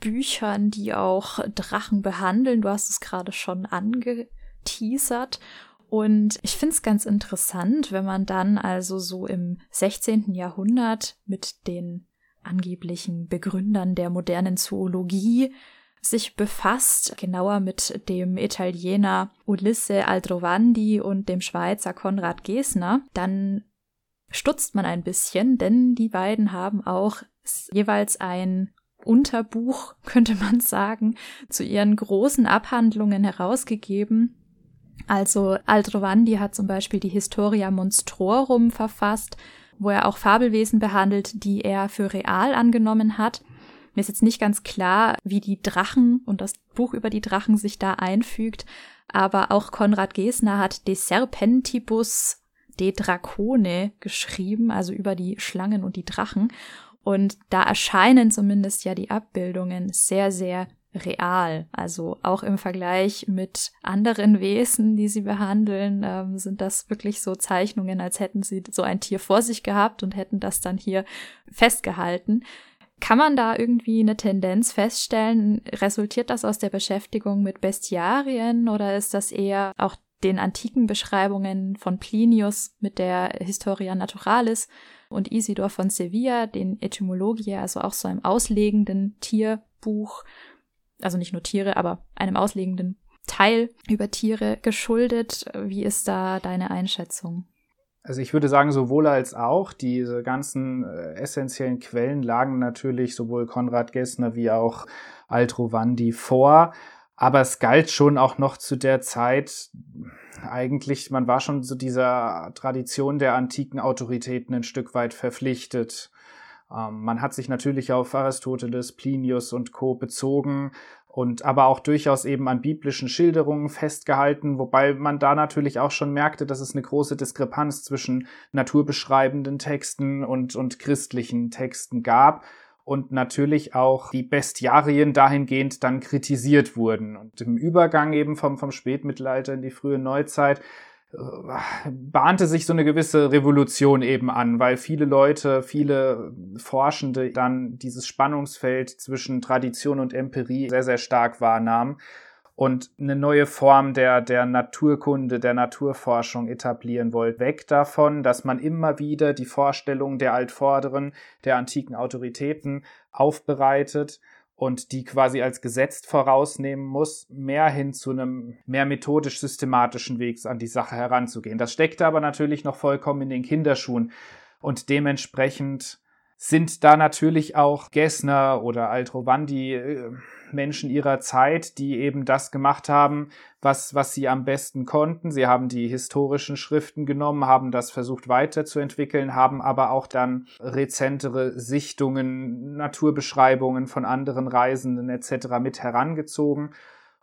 Büchern, die auch Drachen behandeln. Du hast es gerade schon ange teasert. Und ich finde es ganz interessant, wenn man dann also so im 16. Jahrhundert mit den angeblichen Begründern der modernen Zoologie sich befasst, genauer mit dem Italiener Ulisse Aldrovandi und dem Schweizer Konrad Gesner, dann stutzt man ein bisschen, denn die beiden haben auch jeweils ein Unterbuch, könnte man sagen, zu ihren großen Abhandlungen herausgegeben, also Aldrovandi hat zum Beispiel die Historia Monstrorum verfasst, wo er auch Fabelwesen behandelt, die er für real angenommen hat. Mir ist jetzt nicht ganz klar, wie die Drachen und das Buch über die Drachen sich da einfügt, aber auch Konrad Gesner hat De Serpentibus de Dracone geschrieben, also über die Schlangen und die Drachen. Und da erscheinen zumindest ja die Abbildungen sehr, sehr real. Also auch im Vergleich mit anderen Wesen, die sie behandeln, ähm, sind das wirklich so Zeichnungen, als hätten sie so ein Tier vor sich gehabt und hätten das dann hier festgehalten. Kann man da irgendwie eine Tendenz feststellen? Resultiert das aus der Beschäftigung mit Bestiarien oder ist das eher auch den antiken Beschreibungen von Plinius mit der Historia Naturalis und Isidor von Sevilla, den Etymologie, also auch so einem auslegenden Tierbuch? Also nicht nur Tiere, aber einem auslegenden Teil über Tiere geschuldet. Wie ist da deine Einschätzung? Also ich würde sagen, sowohl als auch. Diese ganzen äh, essentiellen Quellen lagen natürlich sowohl Konrad Gessner wie auch Altrovandi vor. Aber es galt schon auch noch zu der Zeit, eigentlich, man war schon zu dieser Tradition der antiken Autoritäten ein Stück weit verpflichtet. Ähm, man hat sich natürlich auf Aristoteles, Plinius und Co. bezogen und aber auch durchaus eben an biblischen Schilderungen festgehalten, wobei man da natürlich auch schon merkte, dass es eine große Diskrepanz zwischen naturbeschreibenden Texten und, und christlichen Texten gab und natürlich auch die Bestiarien dahingehend dann kritisiert wurden. Und im Übergang eben vom, vom Spätmittelalter in die frühe Neuzeit bahnte sich so eine gewisse Revolution eben an, weil viele Leute, viele Forschende dann dieses Spannungsfeld zwischen Tradition und Empirie sehr, sehr stark wahrnahmen und eine neue Form der, der Naturkunde, der Naturforschung etablieren wollte. Weg davon, dass man immer wieder die Vorstellungen der Altvorderen, der antiken Autoritäten aufbereitet und die quasi als gesetzt vorausnehmen muss, mehr hin zu einem mehr methodisch systematischen Weg an die Sache heranzugehen. Das steckte aber natürlich noch vollkommen in den Kinderschuhen. Und dementsprechend sind da natürlich auch Gessner oder Altrovandi äh, Menschen ihrer Zeit, die eben das gemacht haben, was, was sie am besten konnten. Sie haben die historischen Schriften genommen, haben das versucht weiterzuentwickeln, haben aber auch dann rezentere Sichtungen, Naturbeschreibungen von anderen Reisenden etc. mit herangezogen.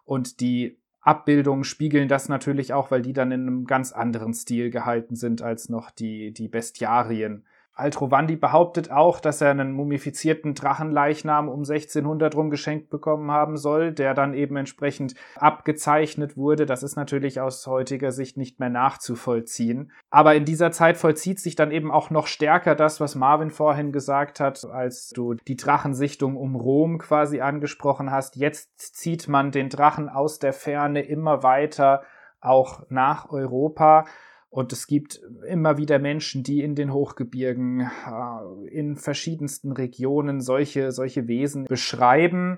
Und die Abbildungen spiegeln das natürlich auch, weil die dann in einem ganz anderen Stil gehalten sind als noch die, die Bestiarien Altrovandi behauptet auch, dass er einen mumifizierten Drachenleichnam um 1600 rum geschenkt bekommen haben soll, der dann eben entsprechend abgezeichnet wurde. Das ist natürlich aus heutiger Sicht nicht mehr nachzuvollziehen. Aber in dieser Zeit vollzieht sich dann eben auch noch stärker das, was Marvin vorhin gesagt hat, als du die Drachensichtung um Rom quasi angesprochen hast. Jetzt zieht man den Drachen aus der Ferne immer weiter auch nach Europa. Und es gibt immer wieder Menschen, die in den Hochgebirgen, äh, in verschiedensten Regionen solche, solche Wesen beschreiben.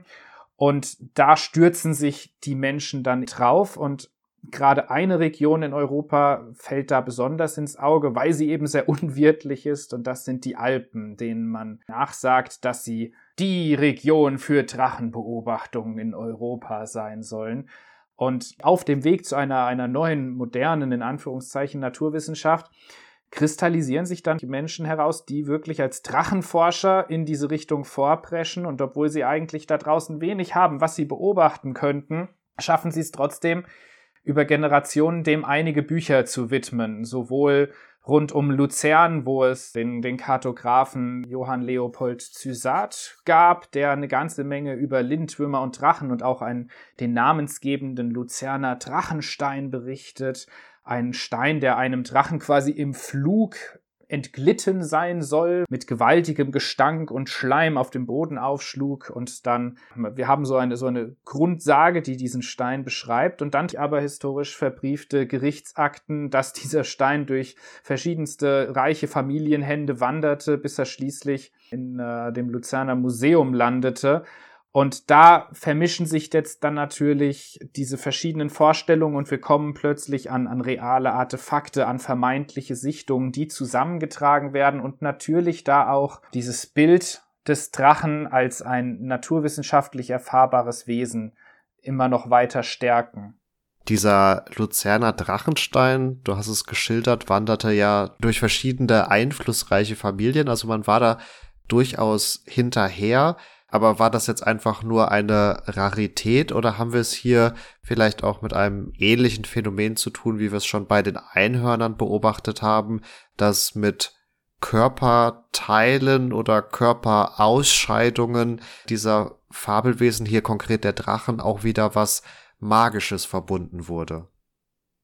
Und da stürzen sich die Menschen dann drauf. Und gerade eine Region in Europa fällt da besonders ins Auge, weil sie eben sehr unwirtlich ist. Und das sind die Alpen, denen man nachsagt, dass sie die Region für Drachenbeobachtungen in Europa sein sollen. Und auf dem Weg zu einer, einer neuen, modernen, in Anführungszeichen, Naturwissenschaft kristallisieren sich dann die Menschen heraus, die wirklich als Drachenforscher in diese Richtung vorpreschen. Und obwohl sie eigentlich da draußen wenig haben, was sie beobachten könnten, schaffen sie es trotzdem, über Generationen dem einige Bücher zu widmen, sowohl rund um Luzern, wo es den, den Kartografen Johann Leopold Zysat gab, der eine ganze Menge über Lindwürmer und Drachen und auch einen, den namensgebenden Luzerner Drachenstein berichtet. Ein Stein, der einem Drachen quasi im Flug entglitten sein soll, mit gewaltigem Gestank und Schleim auf dem Boden aufschlug und dann, wir haben so eine, so eine Grundsage, die diesen Stein beschreibt und dann aber historisch verbriefte Gerichtsakten, dass dieser Stein durch verschiedenste reiche Familienhände wanderte, bis er schließlich in äh, dem Luzerner Museum landete und da vermischen sich jetzt dann natürlich diese verschiedenen Vorstellungen und wir kommen plötzlich an, an reale Artefakte, an vermeintliche Sichtungen, die zusammengetragen werden und natürlich da auch dieses Bild des Drachen als ein naturwissenschaftlich erfahrbares Wesen immer noch weiter stärken. Dieser Luzerner Drachenstein, du hast es geschildert, wanderte ja durch verschiedene einflussreiche Familien. Also man war da durchaus hinterher. Aber war das jetzt einfach nur eine Rarität oder haben wir es hier vielleicht auch mit einem ähnlichen Phänomen zu tun, wie wir es schon bei den Einhörnern beobachtet haben, dass mit Körperteilen oder Körperausscheidungen dieser Fabelwesen, hier konkret der Drachen, auch wieder was Magisches verbunden wurde?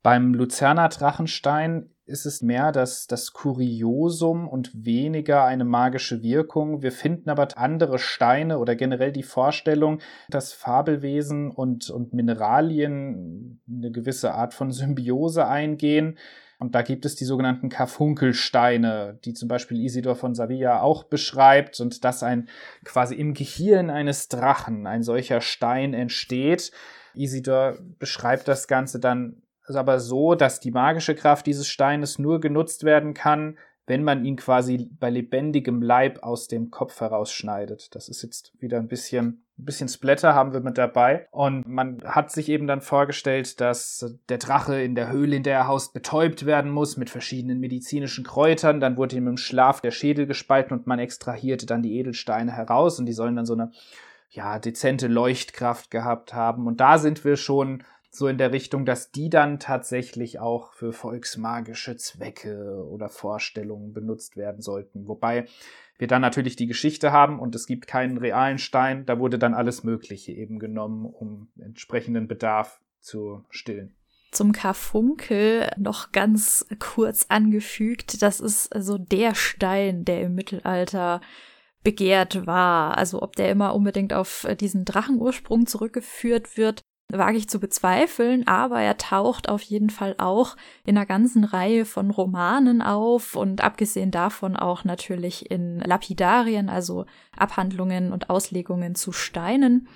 Beim Luzerner Drachenstein ist es mehr das, das Kuriosum und weniger eine magische Wirkung. Wir finden aber andere Steine oder generell die Vorstellung, dass Fabelwesen und, und Mineralien eine gewisse Art von Symbiose eingehen. Und da gibt es die sogenannten Karfunkelsteine, die zum Beispiel Isidor von Sevilla auch beschreibt und dass ein quasi im Gehirn eines Drachen ein solcher Stein entsteht. Isidor beschreibt das Ganze dann ist aber so, dass die magische Kraft dieses Steines nur genutzt werden kann, wenn man ihn quasi bei lebendigem Leib aus dem Kopf herausschneidet. Das ist jetzt wieder ein bisschen, ein bisschen Splatter haben wir mit dabei. Und man hat sich eben dann vorgestellt, dass der Drache in der Höhle, in der er haust, betäubt werden muss mit verschiedenen medizinischen Kräutern. Dann wurde ihm im Schlaf der Schädel gespalten und man extrahierte dann die Edelsteine heraus und die sollen dann so eine, ja, dezente Leuchtkraft gehabt haben. Und da sind wir schon so in der Richtung, dass die dann tatsächlich auch für volksmagische Zwecke oder Vorstellungen benutzt werden sollten. Wobei wir dann natürlich die Geschichte haben und es gibt keinen realen Stein, da wurde dann alles Mögliche eben genommen, um entsprechenden Bedarf zu stillen. Zum Karfunkel noch ganz kurz angefügt, das ist so der Stein, der im Mittelalter begehrt war. Also ob der immer unbedingt auf diesen Drachenursprung zurückgeführt wird, wage ich zu bezweifeln, aber er taucht auf jeden Fall auch in einer ganzen Reihe von Romanen auf und abgesehen davon auch natürlich in Lapidarien, also Abhandlungen und Auslegungen zu Steinen.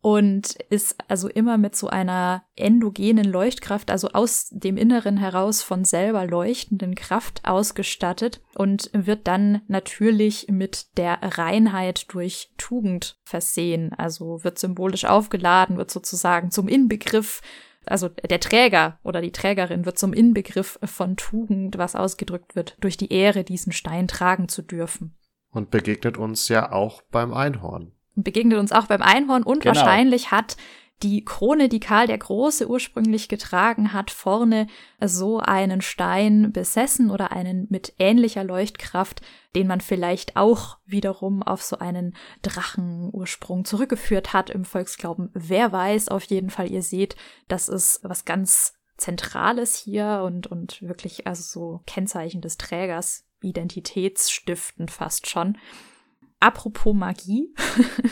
Und ist also immer mit so einer endogenen Leuchtkraft, also aus dem Inneren heraus von selber leuchtenden Kraft ausgestattet und wird dann natürlich mit der Reinheit durch Tugend versehen, also wird symbolisch aufgeladen, wird sozusagen zum Inbegriff also der Träger oder die Trägerin wird zum Inbegriff von Tugend, was ausgedrückt wird, durch die Ehre, diesen Stein tragen zu dürfen. Und begegnet uns ja auch beim Einhorn begegnet uns auch beim Einhorn und genau. wahrscheinlich hat die Krone, die Karl der Große ursprünglich getragen hat, vorne so einen Stein besessen oder einen mit ähnlicher Leuchtkraft, den man vielleicht auch wiederum auf so einen Drachenursprung zurückgeführt hat im Volksglauben. Wer weiß, auf jeden Fall, ihr seht, das ist was ganz Zentrales hier und, und wirklich also so Kennzeichen des Trägers, identitätsstiftend fast schon. Apropos Magie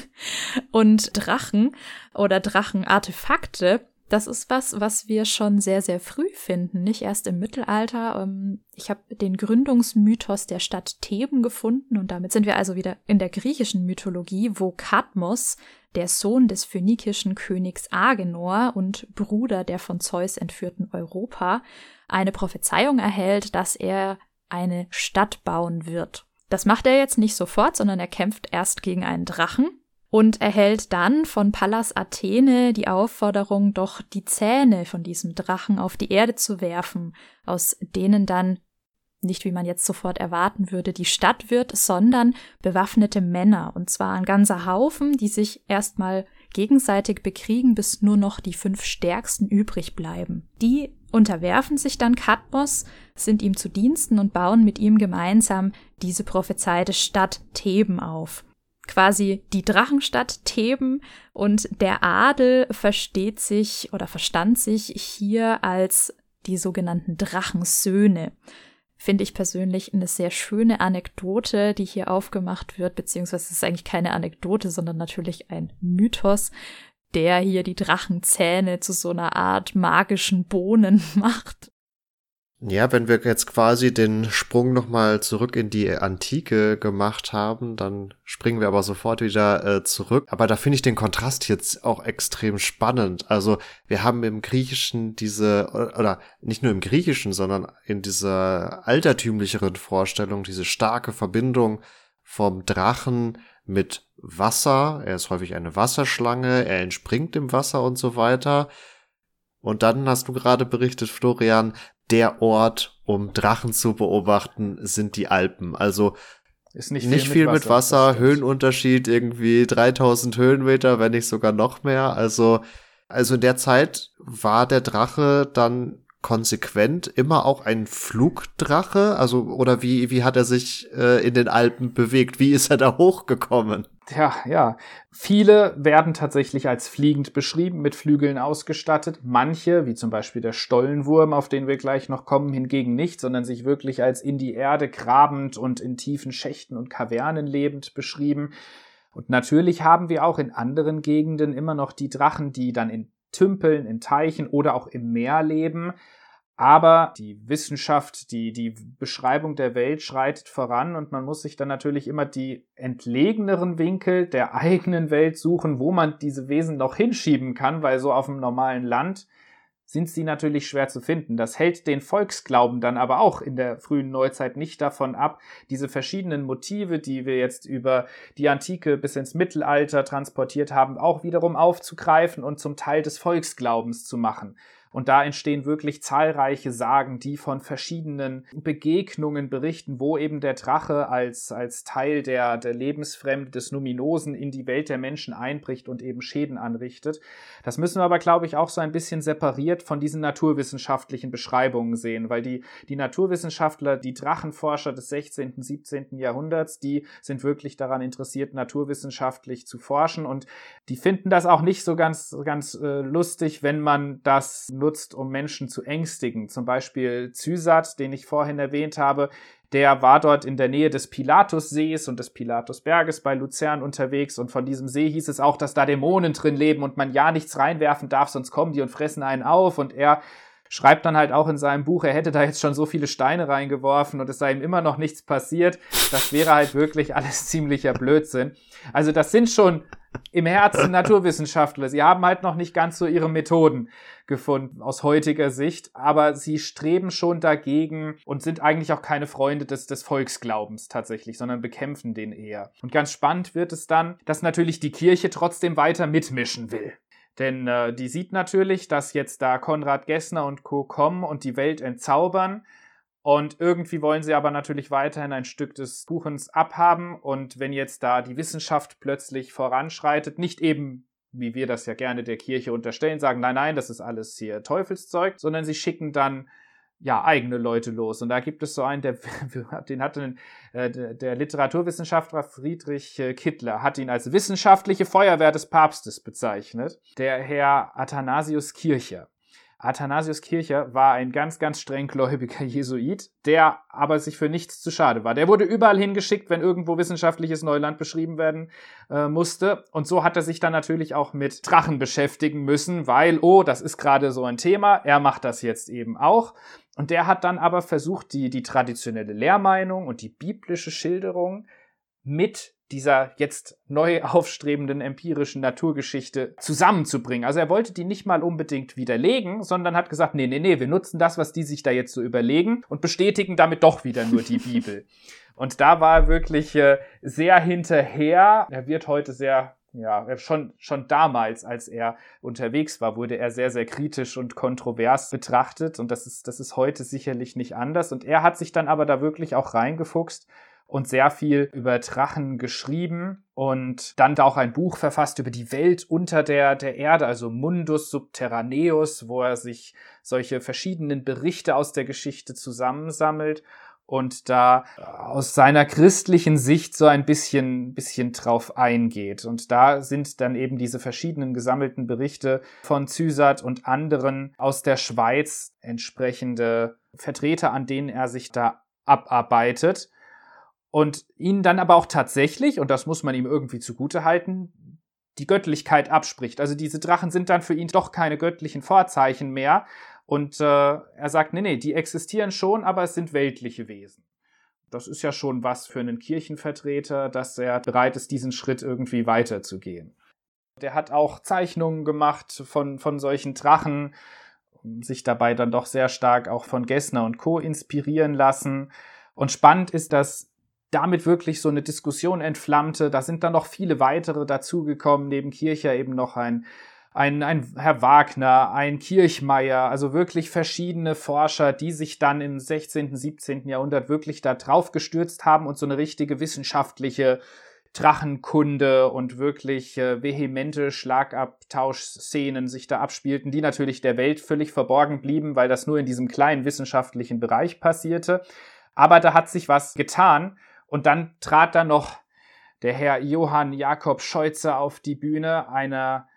und Drachen oder Drachenartefakte, das ist was, was wir schon sehr, sehr früh finden, nicht erst im Mittelalter. Ähm, ich habe den Gründungsmythos der Stadt Theben gefunden und damit sind wir also wieder in der griechischen Mythologie, wo Kadmos, der Sohn des phönikischen Königs Agenor und Bruder der von Zeus entführten Europa, eine Prophezeiung erhält, dass er eine Stadt bauen wird. Das macht er jetzt nicht sofort, sondern er kämpft erst gegen einen Drachen und erhält dann von Pallas Athene die Aufforderung, doch die Zähne von diesem Drachen auf die Erde zu werfen, aus denen dann nicht wie man jetzt sofort erwarten würde, die Stadt wird, sondern bewaffnete Männer, und zwar ein ganzer Haufen, die sich erstmal gegenseitig bekriegen, bis nur noch die fünf stärksten übrig bleiben. Die unterwerfen sich dann Kadmos, sind ihm zu Diensten und bauen mit ihm gemeinsam diese prophezeite Stadt Theben auf. Quasi die Drachenstadt Theben und der Adel versteht sich oder verstand sich hier als die sogenannten Drachensöhne. Finde ich persönlich eine sehr schöne Anekdote, die hier aufgemacht wird, beziehungsweise es ist eigentlich keine Anekdote, sondern natürlich ein Mythos, der hier die Drachenzähne zu so einer Art magischen Bohnen macht. Ja, wenn wir jetzt quasi den Sprung nochmal zurück in die Antike gemacht haben, dann springen wir aber sofort wieder äh, zurück. Aber da finde ich den Kontrast jetzt auch extrem spannend. Also wir haben im Griechischen diese, oder nicht nur im Griechischen, sondern in dieser altertümlicheren Vorstellung, diese starke Verbindung vom Drachen mit Wasser. Er ist häufig eine Wasserschlange, er entspringt im Wasser und so weiter. Und dann hast du gerade berichtet, Florian, der Ort, um Drachen zu beobachten, sind die Alpen. Also ist nicht, nicht viel, mit, viel Wasser, mit Wasser Höhenunterschied irgendwie 3000 Höhenmeter, wenn nicht sogar noch mehr. Also, also in der Zeit war der Drache dann konsequent immer auch ein Flugdrache? Also, oder wie, wie hat er sich äh, in den Alpen bewegt? Wie ist er da hochgekommen? Ja, ja. Viele werden tatsächlich als fliegend beschrieben, mit Flügeln ausgestattet. Manche, wie zum Beispiel der Stollenwurm, auf den wir gleich noch kommen, hingegen nicht, sondern sich wirklich als in die Erde grabend und in tiefen Schächten und Kavernen lebend beschrieben. Und natürlich haben wir auch in anderen Gegenden immer noch die Drachen, die dann in Tümpeln, in Teichen oder auch im Meer leben. Aber die Wissenschaft, die, die Beschreibung der Welt schreitet voran und man muss sich dann natürlich immer die entlegeneren Winkel der eigenen Welt suchen, wo man diese Wesen noch hinschieben kann, weil so auf dem normalen Land sind sie natürlich schwer zu finden. Das hält den Volksglauben dann aber auch in der frühen Neuzeit nicht davon ab, diese verschiedenen Motive, die wir jetzt über die Antike bis ins Mittelalter transportiert haben, auch wiederum aufzugreifen und zum Teil des Volksglaubens zu machen. Und da entstehen wirklich zahlreiche Sagen, die von verschiedenen Begegnungen berichten, wo eben der Drache als, als Teil der, der Lebensfremde des Numinosen in die Welt der Menschen einbricht und eben Schäden anrichtet. Das müssen wir aber, glaube ich, auch so ein bisschen separiert von diesen naturwissenschaftlichen Beschreibungen sehen, weil die, die Naturwissenschaftler, die Drachenforscher des 16., 17. Jahrhunderts, die sind wirklich daran interessiert, naturwissenschaftlich zu forschen und die finden das auch nicht so ganz, ganz äh, lustig, wenn man das nur benutzt, um Menschen zu ängstigen. Zum Beispiel Zysat, den ich vorhin erwähnt habe, der war dort in der Nähe des Pilatussees und des Pilatusberges bei Luzern unterwegs und von diesem See hieß es auch, dass da Dämonen drin leben und man ja nichts reinwerfen darf, sonst kommen die und fressen einen auf und er schreibt dann halt auch in seinem Buch, er hätte da jetzt schon so viele Steine reingeworfen und es sei ihm immer noch nichts passiert. Das wäre halt wirklich alles ziemlicher Blödsinn. Also das sind schon im Herzen Naturwissenschaftler. Sie haben halt noch nicht ganz so ihre Methoden gefunden aus heutiger Sicht, aber sie streben schon dagegen und sind eigentlich auch keine Freunde des, des Volksglaubens tatsächlich, sondern bekämpfen den eher. Und ganz spannend wird es dann, dass natürlich die Kirche trotzdem weiter mitmischen will. Denn äh, die sieht natürlich, dass jetzt da Konrad Gessner und Co. kommen und die Welt entzaubern. Und irgendwie wollen sie aber natürlich weiterhin ein Stück des Kuchens abhaben. Und wenn jetzt da die Wissenschaft plötzlich voranschreitet, nicht eben, wie wir das ja gerne der Kirche unterstellen, sagen, nein, nein, das ist alles hier Teufelszeug, sondern sie schicken dann ja, eigene Leute los. Und da gibt es so einen, der, den hatte äh, der Literaturwissenschaftler Friedrich äh, Kittler, hat ihn als wissenschaftliche Feuerwehr des Papstes bezeichnet, der Herr Athanasius Kircher. Athanasius Kircher war ein ganz, ganz strenggläubiger Jesuit, der aber sich für nichts zu schade war. Der wurde überall hingeschickt, wenn irgendwo wissenschaftliches Neuland beschrieben werden äh, musste. Und so hat er sich dann natürlich auch mit Drachen beschäftigen müssen, weil, oh, das ist gerade so ein Thema, er macht das jetzt eben auch. Und der hat dann aber versucht, die, die traditionelle Lehrmeinung und die biblische Schilderung mit dieser jetzt neu aufstrebenden empirischen Naturgeschichte zusammenzubringen. Also er wollte die nicht mal unbedingt widerlegen, sondern hat gesagt, nee, nee, nee, wir nutzen das, was die sich da jetzt so überlegen und bestätigen damit doch wieder nur die Bibel. Und da war er wirklich äh, sehr hinterher. Er wird heute sehr ja, schon, schon damals, als er unterwegs war, wurde er sehr, sehr kritisch und kontrovers betrachtet. Und das ist, das ist heute sicherlich nicht anders. Und er hat sich dann aber da wirklich auch reingefuchst und sehr viel über Drachen geschrieben und dann auch ein Buch verfasst über die Welt unter der, der Erde, also Mundus Subterraneus, wo er sich solche verschiedenen Berichte aus der Geschichte zusammensammelt und da aus seiner christlichen Sicht so ein bisschen, bisschen drauf eingeht. Und da sind dann eben diese verschiedenen gesammelten Berichte von Zysat und anderen aus der Schweiz entsprechende Vertreter, an denen er sich da abarbeitet und ihn dann aber auch tatsächlich, und das muss man ihm irgendwie zugute halten, die Göttlichkeit abspricht. Also diese Drachen sind dann für ihn doch keine göttlichen Vorzeichen mehr. Und äh, er sagt, nee, nee, die existieren schon, aber es sind weltliche Wesen. Das ist ja schon was für einen Kirchenvertreter, dass er bereit ist, diesen Schritt irgendwie weiterzugehen. Der hat auch Zeichnungen gemacht von, von solchen Drachen, sich dabei dann doch sehr stark auch von Gessner und Co. inspirieren lassen. Und spannend ist, dass damit wirklich so eine Diskussion entflammte. Da sind dann noch viele weitere dazugekommen, neben Kircher eben noch ein, ein, ein Herr Wagner, ein Kirchmeier, also wirklich verschiedene Forscher, die sich dann im 16., 17. Jahrhundert wirklich da drauf gestürzt haben und so eine richtige wissenschaftliche Drachenkunde und wirklich äh, vehemente Schlagabtauschszenen sich da abspielten, die natürlich der Welt völlig verborgen blieben, weil das nur in diesem kleinen wissenschaftlichen Bereich passierte. Aber da hat sich was getan und dann trat da noch der Herr Johann Jakob Scheutzer auf die Bühne, einer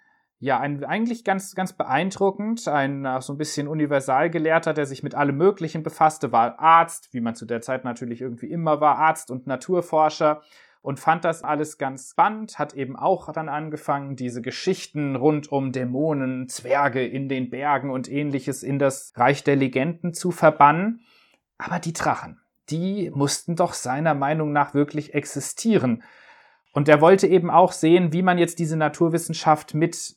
ja, ein, eigentlich ganz, ganz beeindruckend, ein äh, so ein bisschen Universalgelehrter, der sich mit allem Möglichen befasste, war Arzt, wie man zu der Zeit natürlich irgendwie immer war, Arzt und Naturforscher und fand das alles ganz spannend, hat eben auch dann angefangen, diese Geschichten rund um Dämonen, Zwerge in den Bergen und ähnliches in das Reich der Legenden zu verbannen. Aber die Drachen, die mussten doch seiner Meinung nach wirklich existieren. Und er wollte eben auch sehen, wie man jetzt diese Naturwissenschaft mit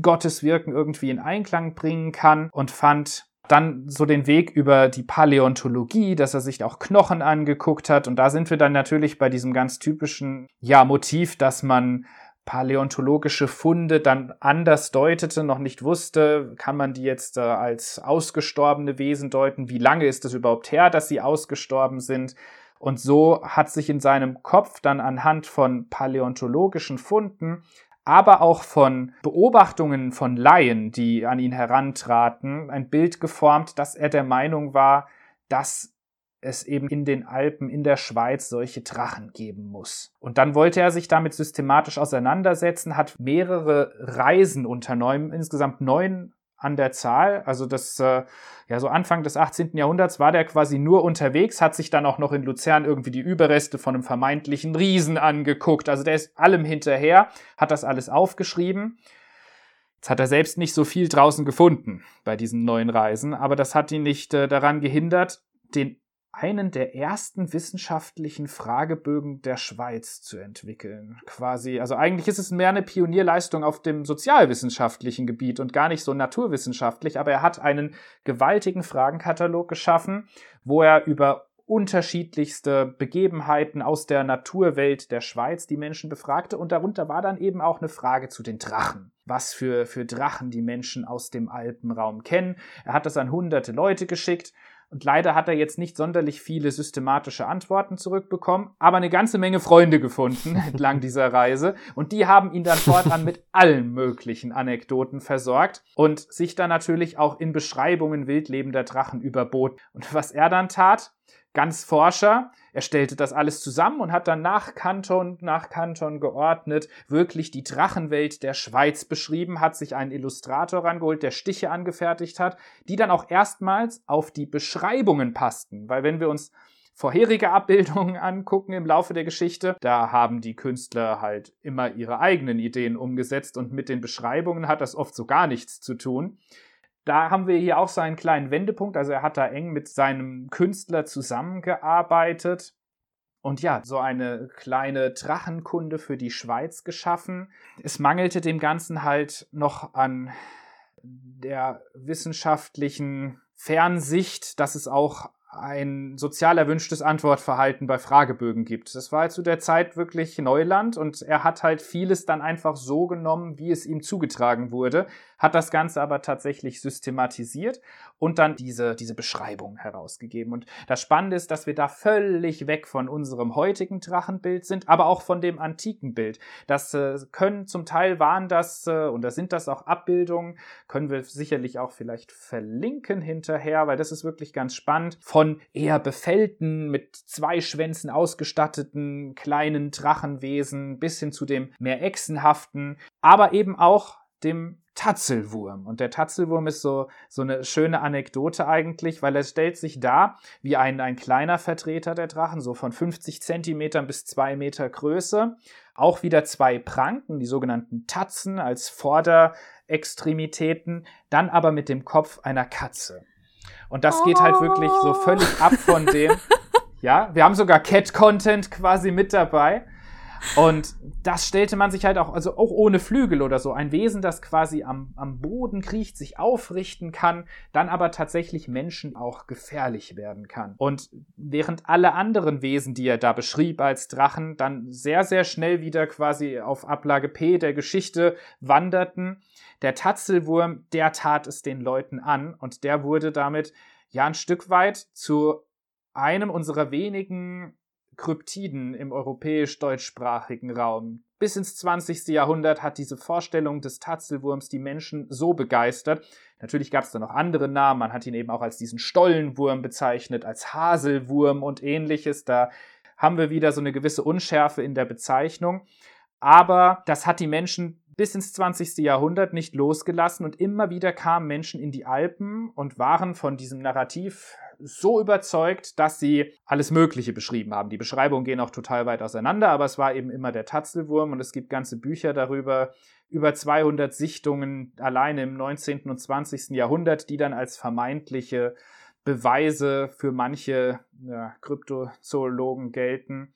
Gottes Wirken irgendwie in Einklang bringen kann und fand dann so den Weg über die Paläontologie, dass er sich auch Knochen angeguckt hat. Und da sind wir dann natürlich bei diesem ganz typischen, ja, Motiv, dass man paläontologische Funde dann anders deutete, noch nicht wusste, kann man die jetzt äh, als ausgestorbene Wesen deuten? Wie lange ist es überhaupt her, dass sie ausgestorben sind? Und so hat sich in seinem Kopf dann anhand von paläontologischen Funden, aber auch von Beobachtungen von Laien, die an ihn herantraten, ein Bild geformt, dass er der Meinung war, dass es eben in den Alpen in der Schweiz solche Drachen geben muss. Und dann wollte er sich damit systematisch auseinandersetzen, hat mehrere Reisen unternommen, insgesamt neun an der Zahl. Also das, äh, ja, so Anfang des 18. Jahrhunderts war der quasi nur unterwegs, hat sich dann auch noch in Luzern irgendwie die Überreste von einem vermeintlichen Riesen angeguckt. Also der ist allem hinterher, hat das alles aufgeschrieben. Jetzt hat er selbst nicht so viel draußen gefunden bei diesen neuen Reisen, aber das hat ihn nicht äh, daran gehindert, den einen der ersten wissenschaftlichen Fragebögen der Schweiz zu entwickeln. Quasi, also eigentlich ist es mehr eine Pionierleistung auf dem sozialwissenschaftlichen Gebiet und gar nicht so naturwissenschaftlich, aber er hat einen gewaltigen Fragenkatalog geschaffen, wo er über unterschiedlichste Begebenheiten aus der Naturwelt der Schweiz die Menschen befragte und darunter war dann eben auch eine Frage zu den Drachen. Was für, für Drachen die Menschen aus dem Alpenraum kennen. Er hat das an hunderte Leute geschickt und leider hat er jetzt nicht sonderlich viele systematische Antworten zurückbekommen, aber eine ganze Menge Freunde gefunden entlang dieser Reise. Und die haben ihn dann fortan mit allen möglichen Anekdoten versorgt und sich dann natürlich auch in Beschreibungen wildlebender Drachen überbot. Und was er dann tat, ganz Forscher. Er stellte das alles zusammen und hat dann nach Kanton nach Kanton geordnet, wirklich die Drachenwelt der Schweiz beschrieben, hat sich einen Illustrator rangeholt, der Stiche angefertigt hat, die dann auch erstmals auf die Beschreibungen passten. Weil wenn wir uns vorherige Abbildungen angucken im Laufe der Geschichte, da haben die Künstler halt immer ihre eigenen Ideen umgesetzt und mit den Beschreibungen hat das oft so gar nichts zu tun. Da haben wir hier auch so einen kleinen Wendepunkt. Also er hat da eng mit seinem Künstler zusammengearbeitet und ja, so eine kleine Drachenkunde für die Schweiz geschaffen. Es mangelte dem Ganzen halt noch an der wissenschaftlichen Fernsicht, dass es auch ein sozial erwünschtes Antwortverhalten bei Fragebögen gibt. Das war zu der Zeit wirklich Neuland und er hat halt vieles dann einfach so genommen, wie es ihm zugetragen wurde, hat das Ganze aber tatsächlich systematisiert und dann diese, diese Beschreibung herausgegeben. Und das Spannende ist, dass wir da völlig weg von unserem heutigen Drachenbild sind, aber auch von dem antiken Bild. Das äh, können zum Teil waren das, äh, und da sind das auch Abbildungen, können wir sicherlich auch vielleicht verlinken hinterher, weil das ist wirklich ganz spannend. Von eher befällten, mit zwei Schwänzen ausgestatteten kleinen Drachenwesen bis hin zu dem mehr echsenhaften, aber eben auch dem Tatzelwurm. Und der Tatzelwurm ist so, so eine schöne Anekdote eigentlich, weil er stellt sich da wie ein, ein kleiner Vertreter der Drachen, so von 50 Zentimetern bis zwei Meter Größe. Auch wieder zwei Pranken, die sogenannten Tatzen als Vorderextremitäten, dann aber mit dem Kopf einer Katze. Und das geht halt wirklich so völlig ab von dem. Ja, wir haben sogar Cat-Content quasi mit dabei. Und das stellte man sich halt auch, also auch ohne Flügel oder so, ein Wesen, das quasi am, am Boden kriecht, sich aufrichten kann, dann aber tatsächlich Menschen auch gefährlich werden kann. Und während alle anderen Wesen, die er da beschrieb als Drachen, dann sehr, sehr schnell wieder quasi auf Ablage P der Geschichte wanderten, der Tatzelwurm, der tat es den Leuten an und der wurde damit ja ein Stück weit zu einem unserer wenigen Kryptiden im europäisch-deutschsprachigen Raum. Bis ins 20. Jahrhundert hat diese Vorstellung des Tatzelwurms die Menschen so begeistert. Natürlich gab es da noch andere Namen. Man hat ihn eben auch als diesen Stollenwurm bezeichnet, als Haselwurm und ähnliches. Da haben wir wieder so eine gewisse Unschärfe in der Bezeichnung. Aber das hat die Menschen bis ins 20. Jahrhundert nicht losgelassen und immer wieder kamen Menschen in die Alpen und waren von diesem Narrativ so überzeugt, dass sie alles Mögliche beschrieben haben. Die Beschreibungen gehen auch total weit auseinander, aber es war eben immer der Tatzelwurm und es gibt ganze Bücher darüber, über 200 Sichtungen alleine im 19. und 20. Jahrhundert, die dann als vermeintliche Beweise für manche ja, Kryptozoologen gelten.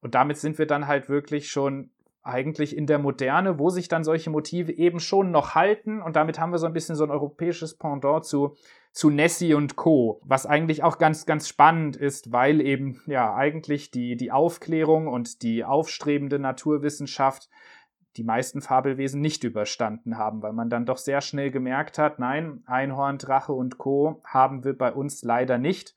Und damit sind wir dann halt wirklich schon eigentlich in der Moderne, wo sich dann solche Motive eben schon noch halten. Und damit haben wir so ein bisschen so ein europäisches Pendant zu, zu Nessie und Co., was eigentlich auch ganz, ganz spannend ist, weil eben ja eigentlich die, die Aufklärung und die aufstrebende Naturwissenschaft die meisten Fabelwesen nicht überstanden haben, weil man dann doch sehr schnell gemerkt hat, nein, Einhorn, Drache und Co. haben wir bei uns leider nicht.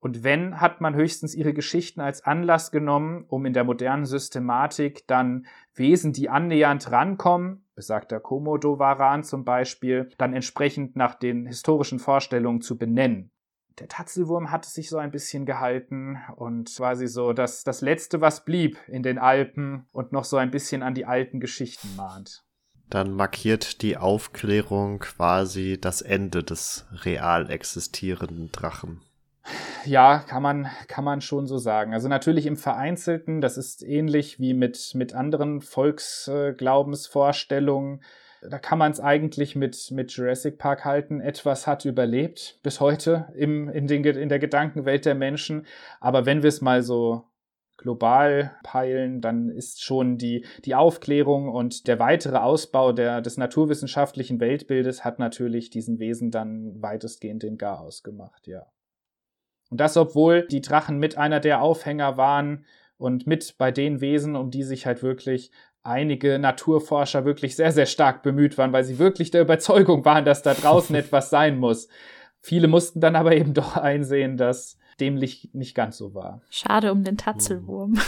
Und wenn, hat man höchstens ihre Geschichten als Anlass genommen, um in der modernen Systematik dann Wesen, die annähernd rankommen, besagter Komodo-Varan zum Beispiel, dann entsprechend nach den historischen Vorstellungen zu benennen. Der Tatzelwurm hatte sich so ein bisschen gehalten und quasi so das, das Letzte, was blieb in den Alpen und noch so ein bisschen an die alten Geschichten mahnt. Dann markiert die Aufklärung quasi das Ende des real existierenden Drachen. Ja, kann man, kann man schon so sagen. Also natürlich im Vereinzelten, das ist ähnlich wie mit, mit anderen Volksglaubensvorstellungen. da kann man es eigentlich mit, mit Jurassic Park halten. Etwas hat überlebt bis heute im, in, den, in der Gedankenwelt der Menschen. Aber wenn wir es mal so global peilen, dann ist schon die, die Aufklärung und der weitere Ausbau der, des naturwissenschaftlichen Weltbildes hat natürlich diesen Wesen dann weitestgehend den Garaus gemacht, ja. Und das, obwohl die Drachen mit einer der Aufhänger waren und mit bei den Wesen, um die sich halt wirklich einige Naturforscher wirklich sehr, sehr stark bemüht waren, weil sie wirklich der Überzeugung waren, dass da draußen etwas sein muss. Viele mussten dann aber eben doch einsehen, dass dem nicht ganz so war. Schade um den Tatzelwurm.